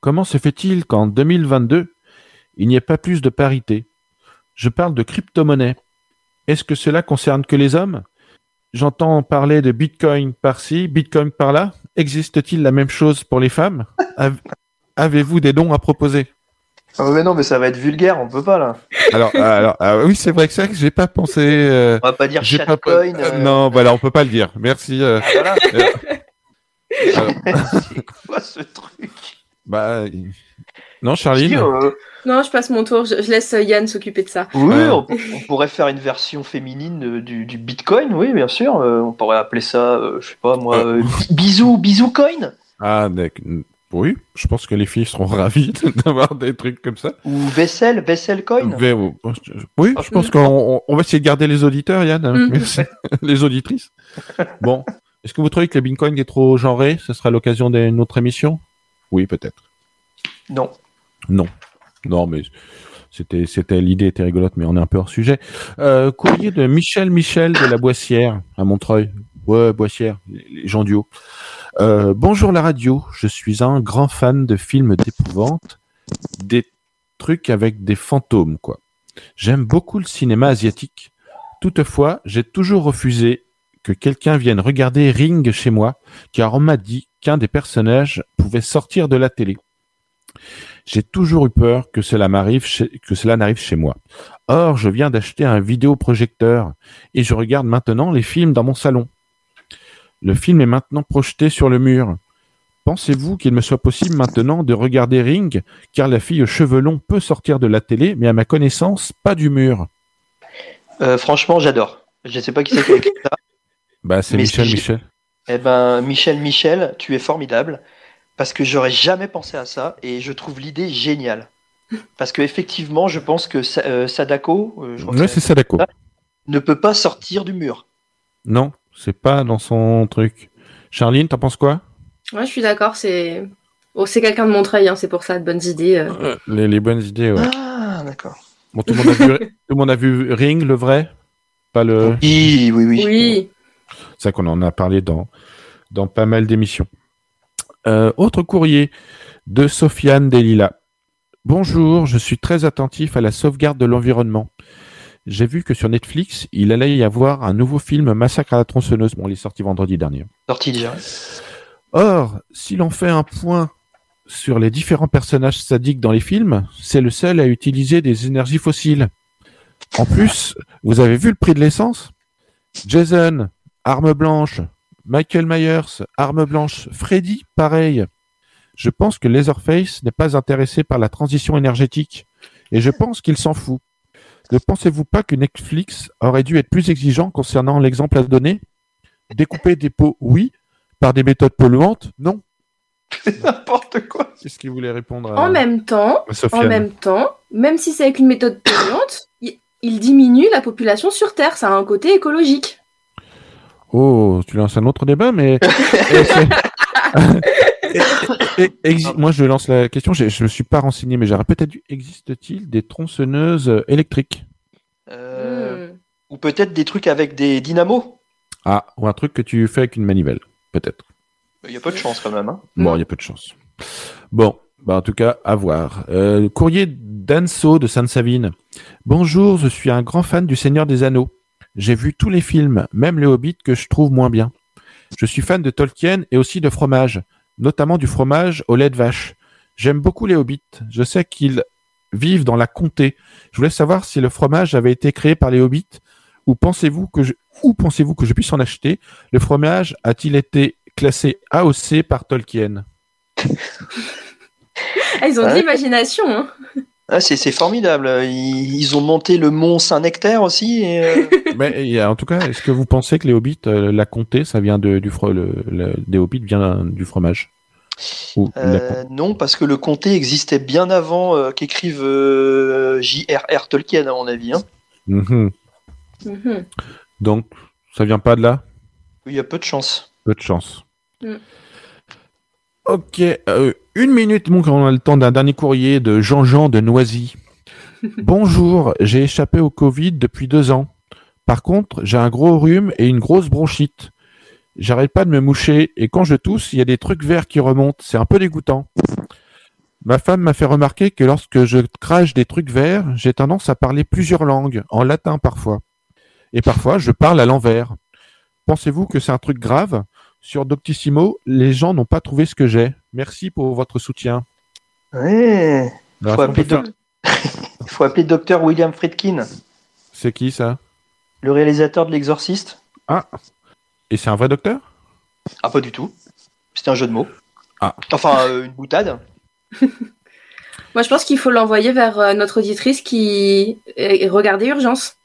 Comment se fait-il qu'en 2022, il n'y ait pas plus de parité? Je parle de crypto-monnaie. Est-ce que cela concerne que les hommes? J'entends parler de Bitcoin par-ci, Bitcoin par-là. Existe-t-il la même chose pour les femmes? Avez-vous des dons à proposer? Ah mais non, mais ça va être vulgaire, on peut pas là. Alors, alors ah oui, c'est vrai que ça que j'ai pas pensé. Euh, on va pas dire shitcoin. Euh, non, voilà, on peut pas le dire. Merci. Euh, ah, *laughs* c'est quoi ce truc? Bah, non, Charline. Non, je passe mon tour. Je, laisse Yann s'occuper de ça. Oui, on, pourrait faire une version féminine du, Bitcoin, oui, bien sûr. Euh, on pourrait appeler ça, euh, je sais pas moi, euh, bisou, bisou coin. Ah, oui, je pense que les filles seront ravies *laughs* d'avoir des trucs comme ça. Ou vaisselle, vaisselle coin. Oui, je pense qu'on va essayer de garder les auditeurs, Yann, mm. *laughs* les auditrices. Bon, est-ce que vous trouvez que le Bitcoin est trop genré? Ce sera l'occasion d'une autre émission? Oui, peut-être. Non. Non. Non, mais c'était, c'était l'idée était rigolote, mais on est un peu hors sujet. Euh, courrier de Michel Michel de la Boissière à Montreuil. Ouais, Boissière, les gens du haut. Euh, bonjour la radio, je suis un grand fan de films d'épouvante, des trucs avec des fantômes, quoi. J'aime beaucoup le cinéma asiatique. Toutefois, j'ai toujours refusé que quelqu'un vienne regarder Ring chez moi, car on m'a dit qu'un des personnages pouvait sortir de la télé. J'ai toujours eu peur que cela m'arrive que cela n'arrive chez moi. Or, je viens d'acheter un vidéoprojecteur et je regarde maintenant les films dans mon salon. Le film est maintenant projeté sur le mur. Pensez-vous qu'il me soit possible maintenant de regarder Ring, car la fille aux cheveux longs peut sortir de la télé, mais à ma connaissance, pas du mur? Euh, Franchement, j'adore. Je ne sais pas qui c'est qui a écrit ça. Bah, c'est Michel Michel. Eh ben, Michel Michel, tu es formidable, parce que j'aurais jamais pensé à ça, et je trouve l'idée géniale. Parce que effectivement, je pense que euh, Sadako, euh, c'est Sadako, ne peut pas sortir du mur. Non, c'est pas dans son truc. Charline, t'en penses quoi? Ouais, je suis d'accord. C'est oh, c'est quelqu'un de Montreuil, hein, c'est pour ça, de bonnes idées. Euh. Les, bonnes idées, ouais. Ah, d'accord. Bon, tout le, monde a vu, *laughs* tout le monde a vu Ring, le vrai? Pas le. Oui, oui, oui. Oui. C'est ça qu'on en a parlé dans, dans pas mal d'émissions. Euh, autre courrier de Sofiane Delila. Bonjour, je suis très attentif à la sauvegarde de l'environnement. J'ai vu que sur Netflix, il allait y avoir un nouveau film Massacre à la tronçonneuse. Bon, il est sorti vendredi dernier. Sorti déjà. Or, si l'on fait un point sur les différents personnages sadiques dans les films, c'est le seul à utiliser des énergies fossiles. En plus, vous avez vu le prix de l'essence? Jason, arme blanche. Michael Myers, arme blanche. Freddy, pareil. Je pense que Leatherface n'est pas intéressé par la transition énergétique. Et je pense qu'il s'en fout. Ne pensez-vous pas que Netflix aurait dû être plus exigeant concernant l'exemple à donner? Découper des pots, oui, par des méthodes polluantes Non. N'importe quoi. C'est ce qu'il voulait répondre En même temps, en même temps, même si c'est avec une méthode polluante, il, diminue la population sur Terre. Ça a un côté écologique. Oh, tu lances un autre débat, mais. *laughs* *laughs* moi, je lance la question. Je ne me suis pas renseigné, mais j'aurais peut-être dû. Existe-t-il des tronçonneuses électriques? Euh. Ou peut-être des trucs avec des dynamos? Ah, ou un truc que tu fais avec une manivelle peut-être. Il y a peu de chance quand même. Hein. bon, il y a peu de chance. Bon, bah en tout cas, à voir. Euh, courrier d'Anso de Sainte-Savine. Bonjour, je suis un grand fan du Seigneur des Anneaux. J'ai vu tous les films, même les Hobbits que je trouve moins bien. Je suis fan de Tolkien et aussi de fromage, notamment du fromage au lait de vache. J'aime beaucoup les Hobbits. Je sais qu'ils vivent dans la comté. Je voulais savoir si le fromage avait été créé par les Hobbits ou pensez-vous que je, où pensez-vous que je puisse en acheter? Le fromage a-t-il été classé AOC par Tolkien? Ah, Ils ont de l'imagination. Hein. Ah, c'est formidable. Ils, ont monté le mont Saint-Nectaire aussi. Euh. *laughs* Mais en tout cas, est-ce que vous pensez que les hobbits, euh, la comté, ça vient de, du le, des hobbits vient du fromage? Euh, Non, parce que le comté existait bien avant qu'écrive J.R.R. Tolkien, à mon avis. Hein. Mhm. Mhm. Donc, ça vient pas de là? Il y a peu de chance. Peu de chance. Mm. Ok, euh, une minute, bon, on a le temps d'un dernier courrier de Jean-Jean de Noisy. *laughs* Bonjour, j'ai échappé au Covid depuis deux ans. Par contre, j'ai un gros rhume et une grosse bronchite. J'arrête pas de me moucher et quand je tousse, il y a des trucs verts qui remontent. C'est un peu dégoûtant. Ma femme m'a fait remarquer que lorsque je crache des trucs verts, j'ai tendance à parler plusieurs langues, en latin parfois et parfois je parle à l'envers. Pensez-vous que c'est un truc grave? Sur Doctissimo, les gens n'ont pas trouvé ce que j'ai. Merci pour votre soutien. Oui. Il faut, appeler Il faut appeler docteur William Friedkin. C'est qui ça? Le réalisateur de L'Exorciste. Ah. Et c'est un vrai docteur? Ah, pas du tout. C'était un jeu de mots. Ah. Enfin, euh, une boutade. *laughs* Moi, je pense qu'il faut l'envoyer vers euh, notre auditrice qui regardait Urgence.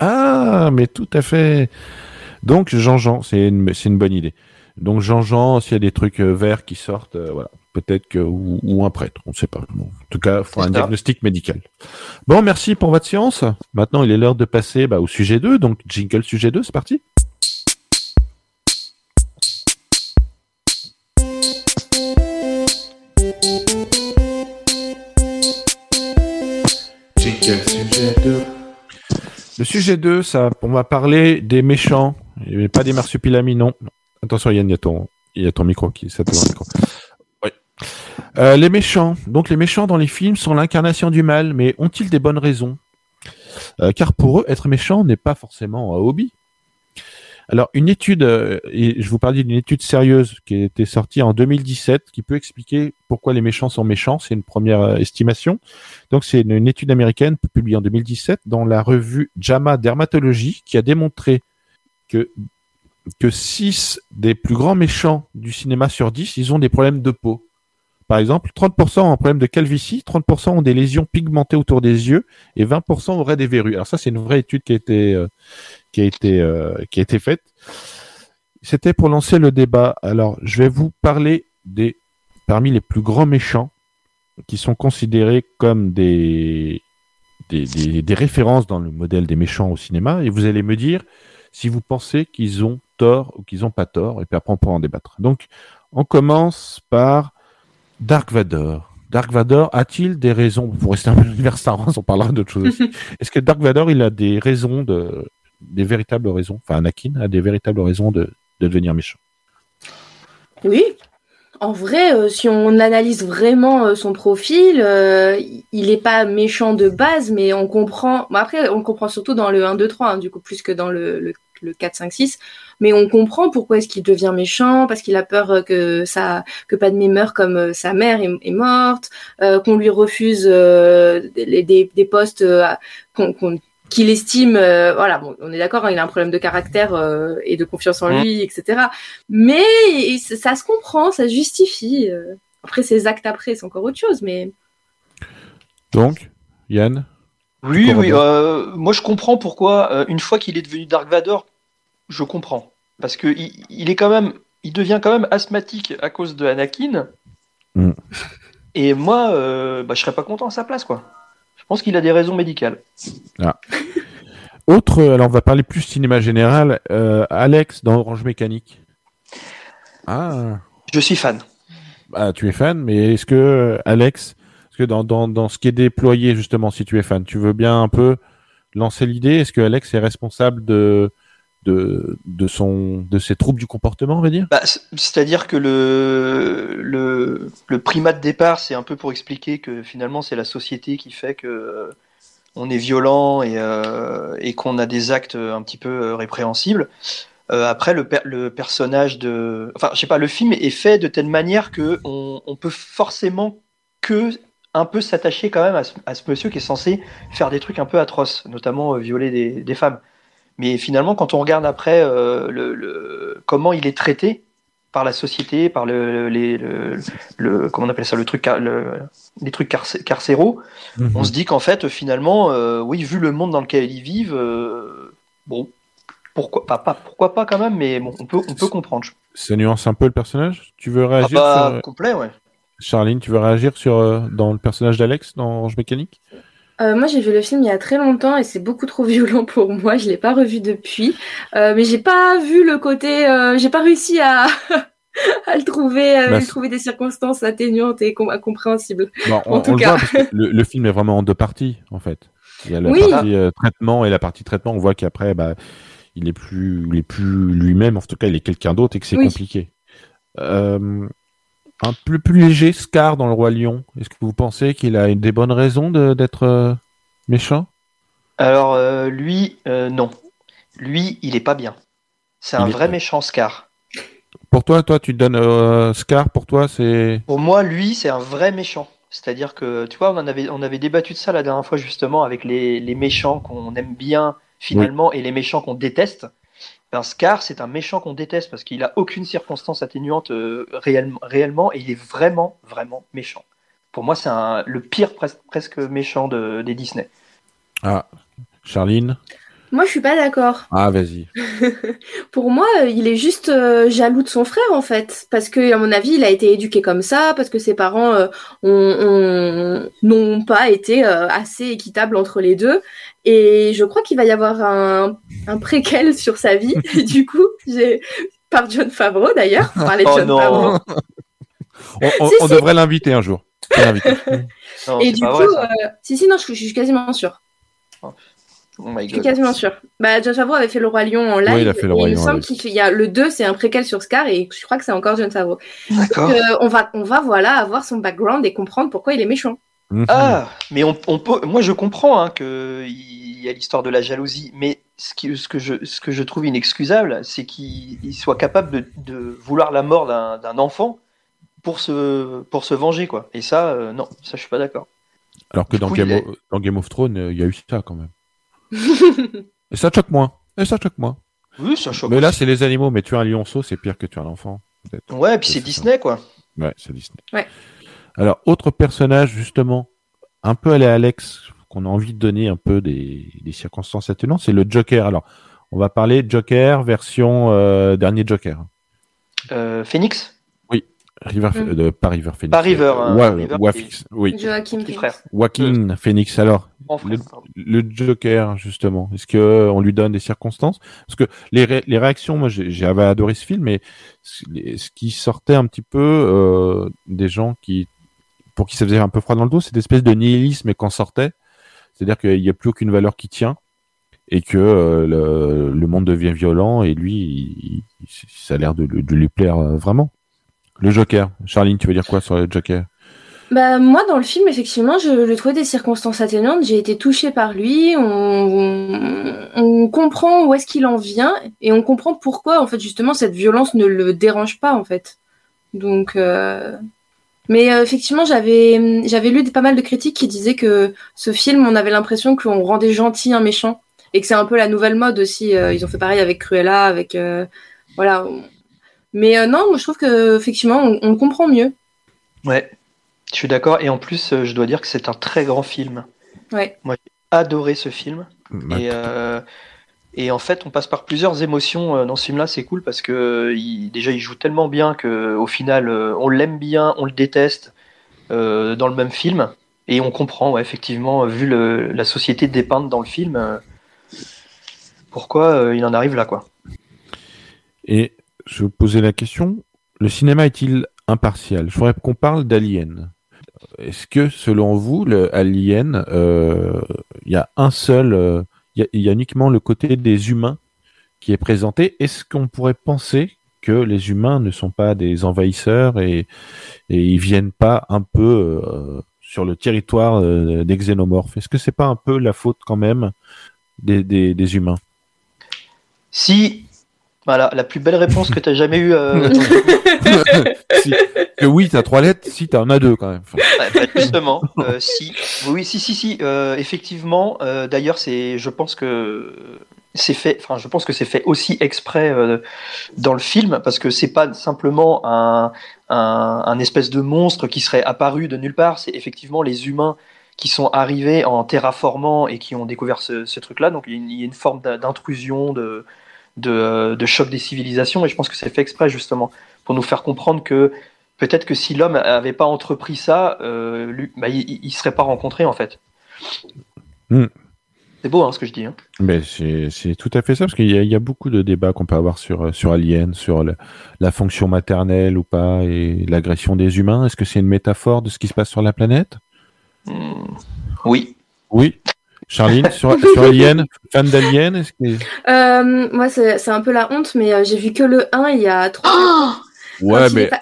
Ah, mais tout à fait. Donc Jean-Jean, c'est une, une bonne idée. Donc Jean-Jean, s'il y a des trucs euh, verts qui sortent, euh, voilà, peut-être que ou, un prêtre, on ne sait pas. en tout cas, il faut un diagnostic médical. Bon, merci pour votre séance. Maintenant, il est l'heure de passer bah, au sujet 2. Donc jingle sujet 2, c'est parti. Jingle sujet 2. Le sujet 2, ça, on va parler des méchants, et pas des marsupilamis, non. Attention Yann, il y a ton, il y a ton micro qui. Oui. Euh, les méchants. Donc les méchants dans les films sont l'incarnation du mal, mais ont-ils des bonnes raisons? Car pour eux, être méchant n'est pas forcément un hobby. Alors, une étude, et je vous parlais d'une étude sérieuse qui a été sortie en 2017, qui peut expliquer pourquoi les méchants sont méchants. C'est une première estimation. Donc, c'est une, une, étude américaine publiée en 2017 dans la revue JAMA Dermatologie qui a démontré que que 6 des plus grands méchants du cinéma sur 10, ils ont des problèmes de peau. Par exemple, 30% ont un problème de calvitie, 30% ont des lésions pigmentées autour des yeux et 20% auraient des verrues. Alors ça, c'est une vraie étude qui a été, euh, qui a été, euh, qui a été faite. C'était pour lancer le débat. Alors, je vais vous parler des, parmi les plus grands méchants qui sont considérés comme des, des, références dans le modèle des méchants au cinéma et vous allez me dire si vous pensez qu'ils ont tort ou qu'ils n'ont pas tort, et puis après on pourra en débattre. Donc, on commence par Dark Vador. Dark Vador a-t-il des raisons, pour rester un peu dans l'univers Star Wars, on parlera d'autres choses aussi. *laughs* Est-ce que Dark Vador, il a des raisons, de, des véritables raisons, enfin Anakin a des véritables raisons de, de devenir méchant? Oui, en vrai, euh, si on analyse vraiment euh, son profil, euh, il n'est pas méchant de base, mais on comprend. Bon, après, on comprend surtout dans le 1, 2, 3, hein, du coup, plus que dans le, le, le 4, 5, 6. Mais on comprend pourquoi est-ce qu'il devient méchant, parce qu'il a peur que ça, que Padmé meure comme euh, sa mère est, est morte, euh, qu'on lui refuse euh, des, des, des, postes qu'on qu qu'il estime, euh, voilà, bon, on est d'accord, hein, il a un problème de caractère euh, et de confiance en lui, etc. Mais ça se comprend, ça se justifie. Euh. Après, ses actes après, c'est encore autre chose, mais. Donc, Yann Oui, oui, moi je comprends pourquoi, une fois qu'il est devenu Dark Vador, je comprends. Parce que il, il, est quand même, il devient quand même asthmatique à cause de Anakin. Mm. Et moi, bah, je serais pas content à sa place, quoi. Je pense qu'il a des raisons médicales. Ah. Autre, alors on va parler plus cinéma général. Euh, Alex dans Orange Mécanique. Ah. Je suis fan. Ah, tu es fan, mais est-ce que Alex, est-ce que dans, dans, dans ce qui est déployé justement, si tu es fan, tu veux bien un peu lancer l'idée? Est-ce que Alex est responsable de de, son, de ses troubles du comportement, on va dire bah, C'est-à-dire que le, le, le, primat de départ, c'est un peu pour expliquer que finalement, c'est la société qui fait que euh, on est violent et, euh, et qu'on a des actes un petit peu euh, répréhensibles. Après, le, le, personnage de. Enfin, je sais pas, le film est fait de telle manière que on, peut forcément que un peu s'attacher quand même à ce, monsieur qui est censé faire des trucs un peu atroces, notamment violer des femmes. Mais finalement, quand on regarde après euh, le, le, comment il est traité par la société, par le, les, le, le comment on appelle ça, le truc, le, les trucs carcéraux, -hmm. on se dit qu'en fait, finalement, euh, oui, vu le monde dans lequel ils vivent, euh, bon, pourquoi pas, pas, pourquoi pas quand même, mais bon, on peut, on peut comprendre. Ça nuance un peu le personnage? Tu veux réagir ah bah, sur... complet, ouais. Charline, tu veux réagir sur dans le personnage d'Alex dans Orange Mécanique? Euh, moi, j'ai vu le film il y a très longtemps et c'est beaucoup trop *laughs* violent pour moi. Je l'ai pas revu depuis, euh, mais j'ai pas vu le côté. Euh, j'ai pas réussi à *laughs* à le trouver, à bah, trouver des circonstances atténuantes et com compréhensibles. Bon, on, *laughs* en tout on cas, le, voit le, le, film est vraiment en deux parties en fait. Il y a la oui. partie euh, traitement et la partie traitement. On voit qu'après, bah, il est plus, il est plus lui-même. En tout cas, il est quelqu'un d'autre et que c'est oui. compliqué. Euh, un peu plus léger Scar dans le roi lion. Est-ce que vous pensez qu'il a des bonnes raisons d'être euh, méchant? Alors euh, lui, euh, non. Lui, il est pas bien. C'est un il vrai est... méchant Scar. Pour toi, toi, tu donnes Scar. Pour toi, c'est. Pour moi, lui, c'est un vrai méchant. C'est-à-dire que, tu vois, on avait, on avait débattu de ça la dernière fois justement avec les, les méchants qu'on aime bien finalement oui. et les méchants qu'on déteste. Ben, Scar, c'est un méchant qu'on déteste parce qu'il a aucune circonstance atténuante euh, réellement, et il est vraiment, vraiment méchant. Pour moi, c'est le pire pres presque méchant de, des Disney. Ah, Charline? Moi, je suis pas d'accord. Ah, vas-y. *laughs* Pour moi, il est juste euh, jaloux de son frère, en fait. Parce que, à mon avis, il a été éduqué comme ça, parce que ses parents euh, n'ont pas été euh, assez équitables entre les deux. Et je crois qu'il va y avoir un, un préquel *laughs* sur sa vie. *laughs* du coup, j'ai par John Favreau, d'ailleurs. Parler de oh John non. Favreau. on, on, si, on si. devrait l'inviter un jour. non, Et du coup, vrai, si, si, non, je, je suis quasiment sûre. Oh. Oh je suis quasiment sûr. Bah, John Favreau avait fait Le Roi Lion en live. Oui, il a fait Le Roi Lion. Il me semble qu'il y a le 2, c'est un préquel sur Scar et je crois que c'est encore John Favreau. D'accord. Euh, on va, on va voilà avoir son background et comprendre pourquoi il est méchant. Mhm. Ah, mais on, peut. Moi, je comprends hein, qu'il y a l'histoire de la jalousie, mais ce, qui, ce, que je, ce que je trouve inexcusable, c'est qu'il soit capable de, vouloir la mort d'un enfant pour se, pour se venger, quoi. Et ça, euh, non, ça, je suis pas d'accord. Alors que dans, Game, dans Game of Thrones, euh, il y a eu ça quand même. Et ça choque moins. Et ça choque moins. Oui, ça choque. Mais là, c'est les animaux. Mais tuer un lionceau, c'est pire que tuer un enfant. Ouais, et puis c'est Disney, quoi. Ouais, c'est Disney. Ouais. Alors, autre personnage, justement, un peu à Alex, qu'on a envie de donner un peu des, circonstances atténuantes, c'est le Joker. Alors, on va parler Joker version euh, dernier Joker. Euh, Phoenix? River, mm. de, pas River Phoenix. Pas River. Hein, oui. Joaquin Phoenix. Joaquin Phoenix. Alors, le, Joker, justement, est-ce qu'on euh, lui donne des circonstances? Parce que les, les réactions, moi, j'avais adoré ce film, mais ce qui sortait un petit peu euh, des gens qui, pour qui ça faisait un peu froid dans le dos, cette espèce de nihilisme qu'en sortait. C'est-à-dire qu'il n'y a plus aucune valeur qui tient et que euh, le, le, monde devient violent et lui, ça a l'air de, de, lui plaire vraiment. Le Joker. Charline, tu veux dire quoi sur le Joker? Bah, moi, dans le film, effectivement, je le trouvais des circonstances atténuantes. J'ai été touchée par lui. On, comprend où est-ce qu'il en vient et on comprend pourquoi, en fait, justement, cette violence ne le dérange pas, en fait. Donc, euh, mais euh, effectivement, j'avais j'avais lu pas mal de critiques qui disaient que ce film, on avait l'impression qu'on rendait gentil un méchant et que c'est un peu la nouvelle mode aussi. Euh, ils ont fait pareil avec Cruella, avec voilà. Mais euh, non, moi, je trouve que effectivement, on, comprend mieux. Ouais, je suis d'accord. Et en plus, euh, je dois dire que c'est un très grand film. Ouais. Moi, j'ai adoré ce film. Et, euh, et, en fait, on passe par plusieurs émotions dans ce film-là. C'est cool parce que déjà, il joue tellement bien qu'au final, on l'aime bien, on le déteste dans le même film. Et on comprend, ouais, effectivement, vu le, la société dépeinte dans le film, pourquoi il en arrive là, quoi. Et je vous posais la question, le cinéma est-il impartial? Je voudrais qu'on parle d'Alien. Est-ce que, selon vous, le Alien, euh, il y a un seul, euh, il y, a uniquement le côté des humains qui est présenté? Est-ce qu'on pourrait penser que les humains ne sont pas des envahisseurs et, et ils viennent pas un peu euh, sur le territoire des xénomorphes? Est-ce que c'est pas un peu la faute quand même des, des, des humains? Si voilà, la plus belle réponse que tu as jamais eue. Euh, *laughs* *laughs* que oui, tu as trois lettres, si tu en as deux quand même. Bah, justement, euh, si. Oui, si, si, si. Euh, effectivement, d'ailleurs, c'est, je pense que c'est fait. Enfin, je pense que c'est fait aussi exprès dans le film parce que c'est pas simplement un, un, espèce de monstre qui serait apparu de nulle part. C'est effectivement les humains qui sont arrivés en terraformant et qui ont découvert ce, ce truc-là. Donc il y a une forme d'intrusion de de, choc des civilisations. Et je pense que c'est fait exprès justement pour nous faire comprendre que peut-être que si l'homme n'avait pas entrepris ça, euh, lui, bah, il ne serait pas rencontré en fait. Hmm. C'est beau hein, ce que je dis. Hein. Mais c'est tout à fait ça, parce qu'il y, a beaucoup de débats qu'on peut avoir sur, sur Alien, sur la fonction maternelle ou pas, et l'agression des humains. Est-ce que c'est une métaphore de ce qui se passe sur la planète? Hmm. Oui. Oui. Charline, sur, sur Alien, fan d'Alien euh, Moi, c'est un peu la honte, mais euh, j'ai vu que le 1 il y a 3 ans. Ouais, mais. *laughs*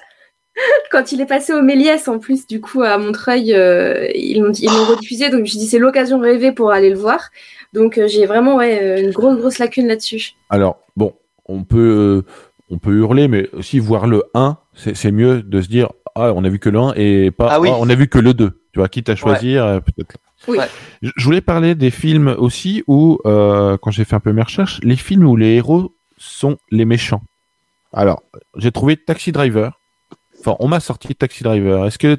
Quand il est passé au Méliès, en plus, du coup, à Montreuil, euh, ils l'ont rediffusé, donc je me suis dit c'est l'occasion rêvée pour aller le voir. Donc j'ai vraiment ouais, une grosse, grosse lacune là-dessus. Alors, bon, on peut, on peut hurler, mais aussi voir le 1, c'est mieux de se dire ah, on a vu que le 1 et pas ah, oui. Ah, on a vu que le 2. Tu vois, quitte à choisir, peut-être. Oui. Je voulais parler des films aussi où, euh, quand j'ai fait un peu mes recherches, les films où les héros sont les méchants. Alors, j'ai trouvé Taxi Driver. Enfin, on m'a sorti Taxi Driver. Est-ce que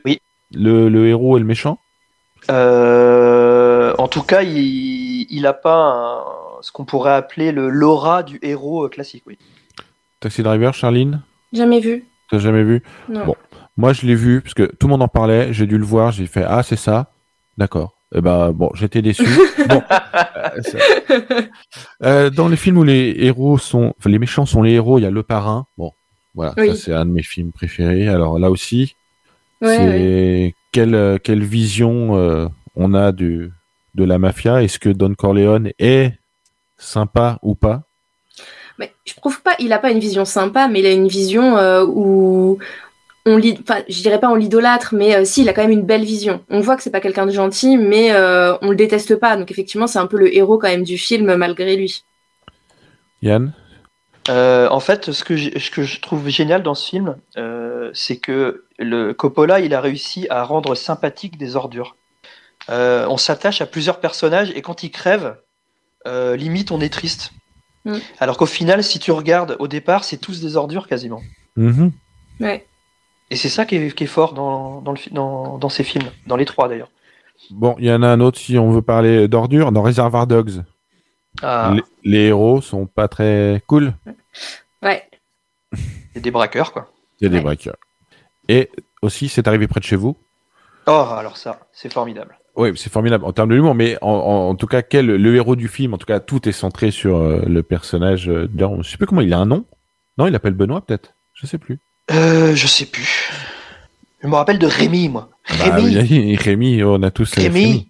le, héros est le méchant? Euh, En tout cas, il n'a pas ce qu'on pourrait appeler le l'aura du héros classique, oui. Taxi Driver, Charline? Jamais vu. T'as jamais vu? Non. Bon, moi je l'ai vu parce que tout le monde en parlait. J'ai dû le voir. J'ai fait ah c'est ça. D'accord. Eh ben bon, j'étais déçu. *laughs* bon, euh, euh, dans les films où les héros sont, enfin, les méchants sont les héros, il y a le parrain. Bon, voilà, ça c'est un de mes films préférés. Alors là aussi, c'est quelle quelle vision euh, on a du de la mafia? Est-ce que Don Corleone est sympa ou pas? Mais je trouve pas, il a pas une vision sympa, mais il a une vision où on lit, enfin, je dirais pas on l'idolâtre, mais euh, si, il a quand même une belle vision. On voit que c'est pas quelqu'un de gentil, mais euh, on le déteste pas. Donc effectivement, c'est un peu le héros quand même du film malgré lui. Yann? Euh, en fait, ce que, je, ce que je trouve génial dans ce film, euh, c'est que le Coppola, il a réussi à rendre sympathique des ordures. Euh, on s'attache à plusieurs personnages et quand ils crèvent, euh, limite on est triste. Mm. Alors qu'au final, si tu regardes au départ, c'est tous des ordures quasiment. Mhm. Ouais. Et c'est ça qui est, qui est fort dans, dans, le, dans, dans ces films, dans les trois d'ailleurs. Bon, il y en a un autre si on veut parler d'ordures. Dans Reservoir Dogs, Ah, les, les héros sont pas très cool. Ouais. c'est des braqueurs quoi. Il y a des Ouais. braqueurs. Et aussi, c'est arrivé près de chez vous. Oh, alors ça, c'est formidable. Oui, c'est formidable en termes de l'humour, mais en, en- en tout cas, quel le héros du film, en tout cas, tout est centré sur euh, le personnage. Euh, je sais plus comment il a un nom? Non, il appelle Benoît peut-être? Je sais plus. Euh, je sais plus. Je me rappelle de Rémi, moi. Bah, Rémi. oui, *laughs* Rémi, on a tous euh, Rémi.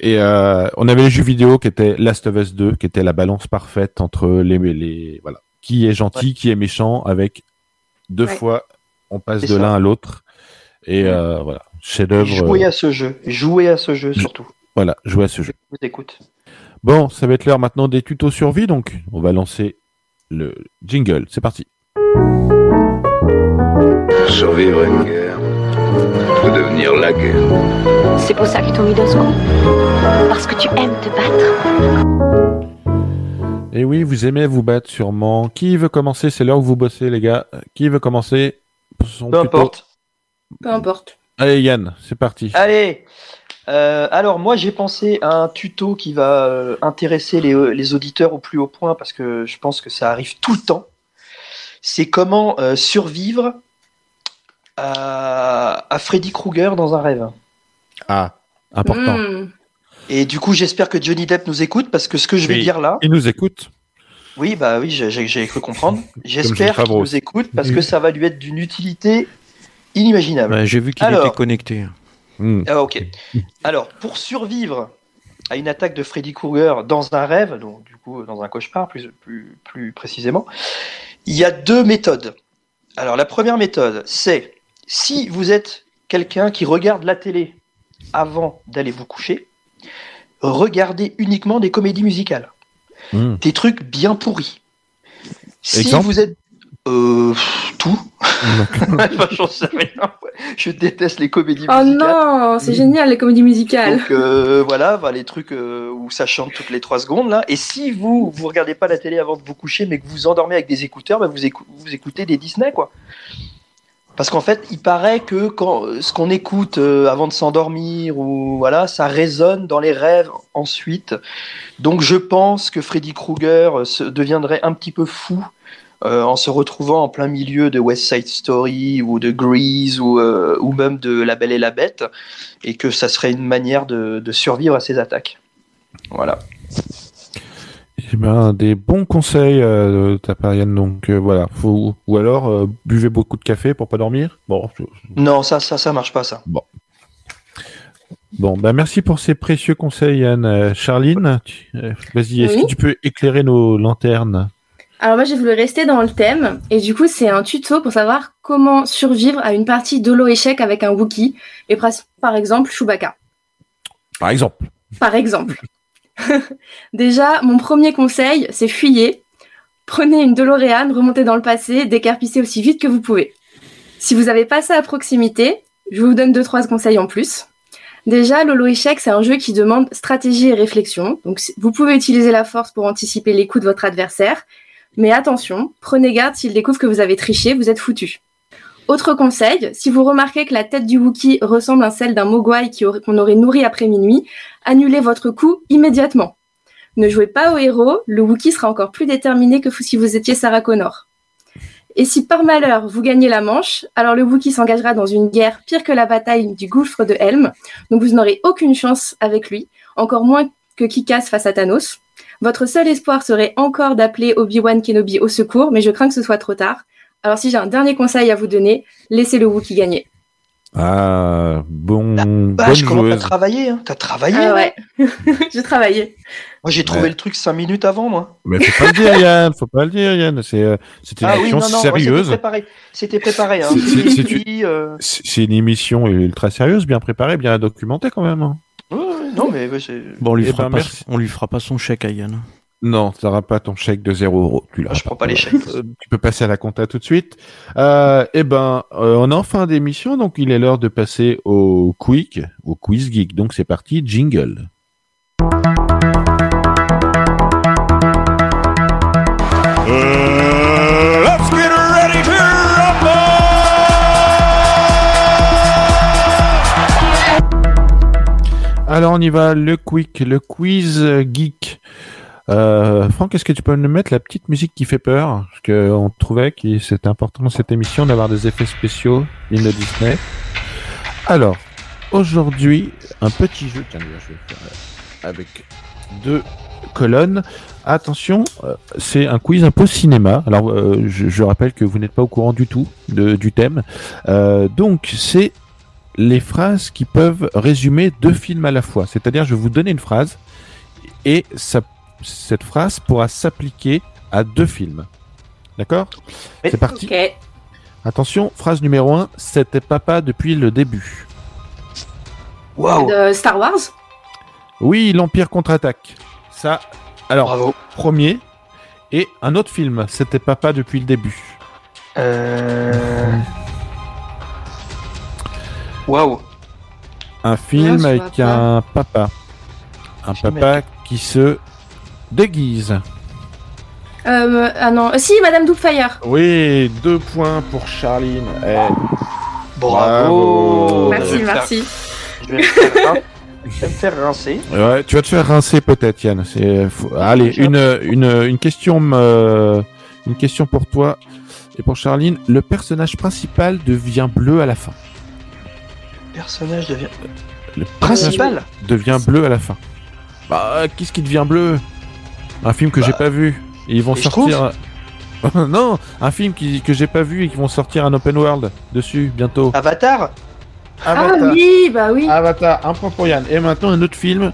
Et euh, on avait les jeux vidéo qui étaient Last of Us 2, qui était la balance parfaite entre les, les voilà, qui est gentil, qui est méchant, avec deux Ouais. fois on passe de l'un à l'autre. Et euh, voilà, chef-d'œuvre. Jouer euh, à ce jeu. Jouer à ce jeu surtout. Voilà, jouer à ce jeu. Je vous écoute. Bon, ça va être l'heure maintenant des tutos survie, donc on va lancer le jingle. C'est parti. Survivre à une guerre, faut devenir la guerre. C'est pour ça qu'ils t'ont mis dans ce coup Parce que tu aimes te battre Et oui, vous aimez vous battre sûrement. Qui veut commencer? C'est l'heure où vous bossez, les gars. Qui veut commencer? Peu importe. Peu importe. Allez, Yann, c'est parti. Allez. Euh, alors moi j'ai pensé à un tuto qui va euh, intéresser les, les auditeurs au plus haut point parce que je pense que ça arrive tout le temps. C'est comment euh, survivre à, à Freddy Krueger dans un rêve. Ah, important. Hmm. Et du coup j'espère que Johnny Depp nous écoute parce que ce que je vais Oui. dire là, Il nous écoute. oui bah oui j'ai- cru comprendre. *laughs* J'espère qu'il nous écoute parce que ça va lui être d'une utilité inimaginable. Bah, J'ai vu qu'il Alors. était connecté. Hmm. Ah, ok. Alors, pour survivre à une attaque de Freddy Krueger dans un rêve, donc du coup dans un cauchemar plus, plus, plus précisément, il y a deux méthodes. Alors, la première méthode, c'est si vous êtes quelqu'un qui regarde la télé avant d'aller vous coucher, regardez uniquement des comédies musicales, Hmm. des trucs bien pourris. Si Exemple? vous êtes euh, tout, *laughs* Enfin, j'en sais rien. ouais. Je déteste les comédies Oh musicales. non, c'est génial les comédies musicales. Donc euh, voilà, bah, les trucs euh, où ça chante toutes les trois secondes là. Et si vous vous regardez pas la télé avant de vous coucher, mais que vous endormez avec des écouteurs, bah, vous, écou- vous écoutez des Disney quoi. Parce qu'en fait, il paraît que quand ce qu'on écoute euh, avant de s'endormir ou voilà, ça résonne dans les rêves ensuite. Donc je pense que Freddy Krueger euh, se deviendrait un petit peu fou euh, en se retrouvant en plein milieu de West Side Story ou de Grease ou, euh, ou même de La Belle et la Bête et que ça serait une manière de, de survivre à ces attaques. Voilà. Eh ben, des bons conseils euh, de ta part, Yann. Donc euh, voilà, faut ou alors euh, buvez beaucoup de café pour pas dormir. Bon, je- Non, ça, ça, ça marche pas, ça. bon, ben merci pour ces précieux conseils, Yann. Euh, Charline, tu- vas-y, est-ce Oui. que tu peux éclairer nos lanternes? Alors moi j'ai voulu rester dans le thème et du coup c'est un tuto pour savoir comment survivre à une partie d'Holo échec avec un Wookie et par exemple Chewbacca. Par exemple. Par exemple. *laughs* Déjà, mon premier conseil, c'est fuyez. Prenez une DeLorean, remontez dans le passé, décarpissez aussi vite que vous pouvez. Si vous n'avez pas ça à proximité, je vous donne deux trois conseils en plus. Déjà, Lolo Échec, c'est un jeu qui demande stratégie et réflexion. Donc, vous pouvez utiliser la force pour anticiper les coups de votre adversaire. Mais attention, prenez garde s'il découvre que vous avez triché, vous êtes foutu. Autre conseil, si vous remarquez que la tête du Wookie ressemble à celle d'un Mogwai qu'on aurait nourri après minuit, annulez votre coup immédiatement. Ne jouez pas au héros, le Wookie sera encore plus déterminé que si vous étiez Sarah Connor. Et si par malheur vous gagnez la manche, alors le Wookie s'engagera dans une guerre pire que la bataille du gouffre de Helm, donc vous n'aurez aucune chance avec lui, encore moins que Kikas face à Thanos. Votre seul espoir serait encore d'appeler Obi-Wan Kenobi au secours, mais je crains que ce soit trop tard. Alors si j'ai un dernier conseil à vous donner, laissez le Wookie gagner. Ah, bon, Bah, bonne je commence à travailler, hein. T'as travaillé Ah hein ouais, *laughs* j'ai travaillé. Moi, j'ai trouvé Ouais. le truc 5 minutes avant, moi. Mais faut pas le dire, Yann. Faut pas le dire, Yann. C'est, euh, c'était une Ah oui, émission non, non, ouais, sérieuse. c'était préparé. C'était préparé, hein. C'était euh, C'est c'est une émission ultra sérieuse, bien préparée, bien documentée quand même. Non, mais ouais, c'est. Bon, on lui, Eh fera ben, pas, merci. on lui fera pas son chèque à Yann. Non, tu n'auras pas ton chèque de 0 euros. Tu l'auras Moi, je prends pas les chèques. Euh, tu peux passer à la compta tout de suite. Euh, eh ben, euh, on est en fin d'émission, donc il est l'heure de passer au quick, au quiz geek. Donc c'est parti, jingle. Alors on y va, le quick, le quiz geek. Euh, Franck, est-ce que tu peux nous mettre la petite musique qui fait peur? Parce qu'on trouvait que c'était important dans cette émission d'avoir des effets spéciaux de Disney. Alors, aujourd'hui, un petit jeu. Tiens, je vais faire euh, avec deux colonnes. Attention, euh, c'est un quiz un peu cinéma. Alors, je, rappelle que vous n'êtes pas au courant du tout de- du thème. Donc, c'est les phrases qui peuvent résumer deux films à la fois. C'est-à-dire, je vais vous donner une phrase et ça, cette phrase pourra s'appliquer à deux films. D'accord? C'est parti. Attention, phrase numéro 1, c'était papa depuis le début. Waouh! De Star Wars? Oui, l'Empire contre-attaque. Ça, alors, Bravo. premier. Et un autre film, c'était papa depuis le début. Euh... Waouh! Un film avec un papa. Un papa qui se déguise. euh, Ah non, euh, si, Madame Doubtfire. Oui, deux points pour Charline. Eh, Bravo! Bravo. Je vais Merci, faire- merci. Je vais me faire, rin- je vais me faire rincer. Ouais, tu vas te faire rincer peut-être, Yann. Faut- Allez, une, une, une question, euh, une question pour toi et pour Charline. Le personnage principal devient bleu à la fin. Le personnage devient. Le personnage Principal? devient bleu à la fin. Bah, qu'est-ce qui devient bleu? Un film que j'ai pas vu. Et ils vont Et sortir. *laughs* non, un film qui, que j'ai pas vu et qui vont sortir un open world dessus bientôt. Avatar? Ah oui, bah oui. Avatar, un point pour Yann. Et maintenant un autre film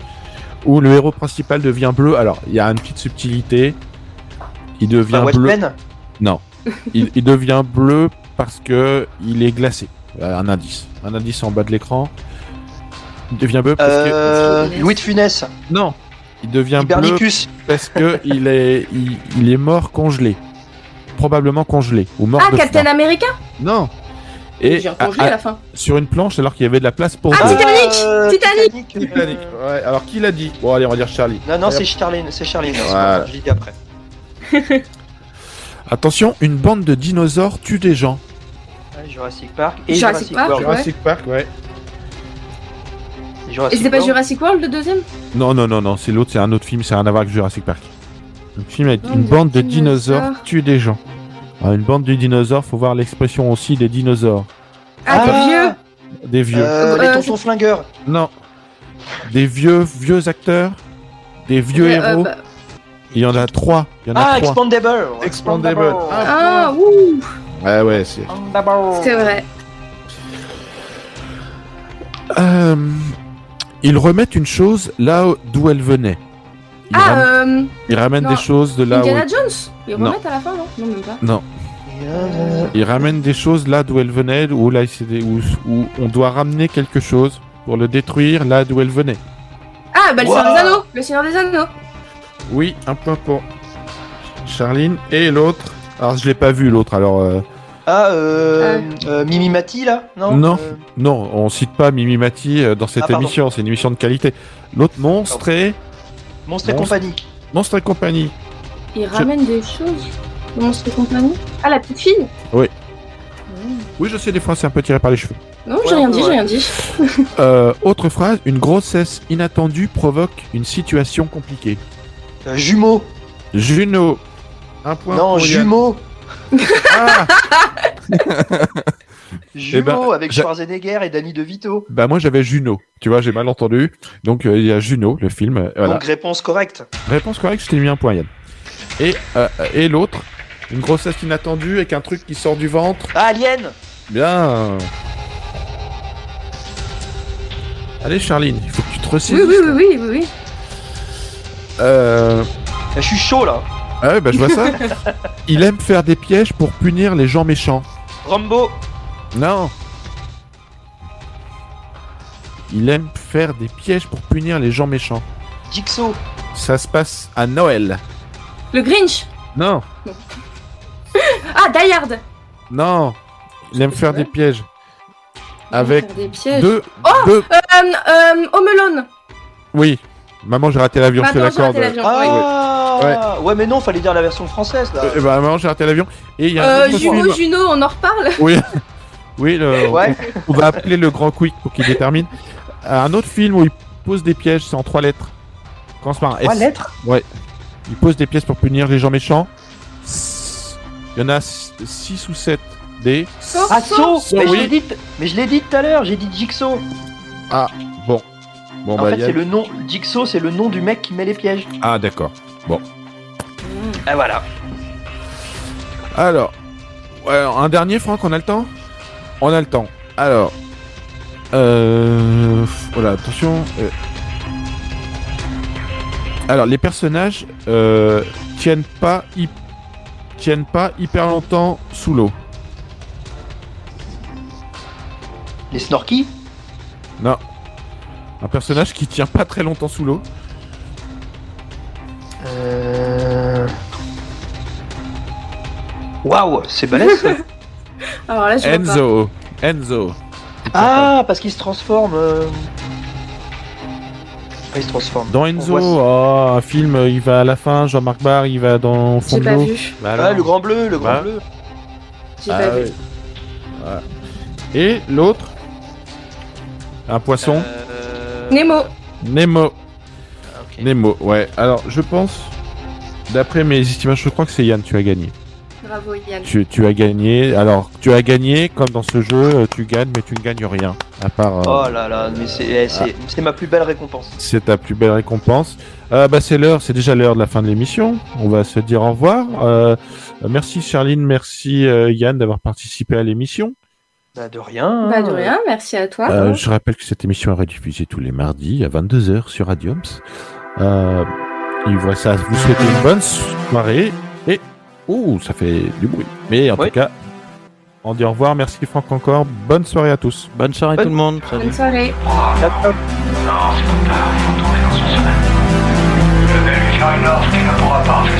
où le héros principal devient bleu. Alors, il y a une petite subtilité. Il devient Enfin, bleu. Watchmen? Il, il devient bleu parce que il est glacé. Euh, Un indice. Un indice en bas de l'écran. Il devient bleu parce Euh, que- Louis de Funès? Non. Il devient bleu Hibernicus? parce que il est, il, il est mort congelé. Probablement congelé. Ou mort Ah, de Captain froid. America Non. Et J'ai à- recongelé à- à la fin. sur une planche alors qu'il y avait de la place pour Ah, deux. Titanic Euh, Titanic euh, Titanic. Ouais, alors qui l'a dit? Bon allez, on va dire Charlie. Non, non, c'est Charline, c'est Voilà. ça, Je l'ai dit après. *laughs* Attention, une bande de dinosaures tue des gens. Jurassic Park et Jurassic Jurassic, Park, World. Jurassic Park, ouais. Et c'était pas. Jurassic World le deuxième? Non, non, non, non, c'est l'autre, c'est un autre film, c'est rien à voir avec Jurassic Park. Un film avec une de bande de dinosaures. dinosaures tue des gens. Ah, une bande de dinosaures, faut voir l'expression aussi des dinosaures. Ah, t'es Ah vieux? Des vieux. Euh, Euh, les tontons flingueurs. Non. Des vieux, vieux acteurs. Des vieux Euh, héros. bah- Il y en a trois. Il y en a Ah, trois. Expandable. Expandable. Ah, ouh Ouais, ouais, c'est. C'est vrai. Euh, ils remettent une chose là d'où elle venait. Ils, Ah, ram- euh, ils ramènent non. des choses de là où. Indiana Jones Ils Non. remettent à la fin, non? Non, même pas. Non. Ils ramènent des choses là d'où elles venaient, où, là, c'est des- où, où on doit ramener quelque chose pour le détruire là d'où elle venait. Ah, bah le Wow. Seigneur des Anneaux Le Seigneur des Anneaux Oui, un point pour Charline. Et l'autre Alors, je l'ai pas vu l'autre, alors. euh, Ah, euh, euh, Mimi Mati, là Non Non. Euh, Non, on cite pas Mimi Mati dans cette Ah, émission, c'est une émission de qualité. L'autre monstre et. Monstre et Monstre. compagnie. Monstre et compagnie. Ils ramènent des choses Le Monstre et compagnie Ah, la petite fille Oui. Mmh. Oui, je sais, des fois c'est un peu tiré par les cheveux. Non, Ouais, j'ai rien ouais, dit, ouais. j'ai rien dit. *laughs* Euh, autre phrase, une grossesse inattendue provoque une situation compliquée. Euh, jumeaux. Juno. Un point non, jumeaux. Ah *laughs* Jumeaux ben, avec Schwarzenegger et Danny DeVito. Bah moi j'avais Juno, tu vois, j'ai mal entendu. Donc euh, il y a Juno, le film. euh, Voilà. Donc réponse correcte. Réponse correcte, je t'ai mis un point Yann. Et, euh, et l'autre, une grossesse inattendue avec un truc qui sort du ventre. Ah, Alien Bien. Allez, Charline, il faut que tu te Oui, ressaisisses. oui, oui, oui, oui, oui. Euh... Je suis chaud là. Ah ouais, bah je vois ça. *laughs* il aime faire des pièges pour punir les gens méchants. Rambo. Non. Il aime faire des pièges pour punir les gens méchants. Jigsaw. Ça se passe à Noël. Le Grinch. Non, *laughs* Ah, Die Hard. non. Il aime faire des pièges. Avec Faire des pièges. deux, Oh deux. Euh, euh, Home Alone. Oui. Maman, j'ai raté l'avion, j'ai l'accorde. raté l'avion. oui. Ah ouais. mais non, fallait dire la version française là. Euh, bah, maman, j'ai raté l'avion. Et il y a un Euh, autre Juno, film. Juno, on en reparle. *laughs* Oui. Oui, le- Ouais. on va appeler le grand quick pour qu'il détermine. Un autre film où il pose des pièges, c'est en trois lettres. Commence par un S. Trois lettres. Il pose des pièges pour punir les gens méchants. Il y en a 6 ou 7 des. Ah. Saw. Mais je oui. l'ai dit. Mais je l'ai dit tout à l'heure. J'ai dit Jigsaw. Bon. Bon, en bah, fait, a- c'est le nom. Jigsaw, c'est le nom du mec qui met les pièges. Ah, d'accord. Ah voilà. Alors. ouais, un dernier, Franck, on a le temps? On a le temps. Alors. Euh. Voilà, attention. euh. Alors, les personnages euh, tiennent pas tiennent pas hyper longtemps sous l'eau. Les Snorky. Non. Un personnage qui tient pas très longtemps sous l'eau. Euh... Waouh, c'est balèze. ça. *laughs* Alors là, je vois pas. Enzo. Enzo. ah, parce qu'il se transforme. euh. Ah, il se transforme. Dans Enzo, oh, un film, il va à la fin, Jean-Marc Barr, il va dans fond J'ai de pas l'eau. vu. Bah Ah, le grand bleu, le grand Bah. bleu. J'ai Ah, pas vu. ouais. Voilà. Et l'autre? Un poisson? Euh, Nemo. Nemo. Nemo, ouais. Alors, je pense, d'après mes estimations, je crois que c'est Yann, tu as gagné. Bravo, Yann. Tu, tu as gagné. Alors, tu as gagné, comme dans ce jeu, euh, tu gagnes, mais tu ne gagnes rien. À part. euh, Oh là là, mais c'est eh, c'est- c'est ma plus belle récompense. C'est ta plus belle récompense. Euh, bah, c'est l'heure, c'est déjà l'heure de la fin de l'émission. On va se dire au revoir. Euh, merci Charline, merci euh, Yann d'avoir participé à l'émission. Bah, de rien. Bah de rien, merci à toi. Euh, je rappelle que cette émission est rediffusée tous les mardis à 22h sur Radiums. Euh, et voilà, ça, vous souhaitez une bonne soirée et... Ouh, ça fait du bruit. Mais en Oui. tout cas, on dit au revoir. Merci Franck encore. Bonne soirée à tous. Bonne soirée Bonne- tout le monde. Salut. Bonne soirée. Ciao, ciao. Non, c'est trop tard, il faut retourner dans son semaine. Je vais lui faire une offre qu'il ne pourra pas refuser.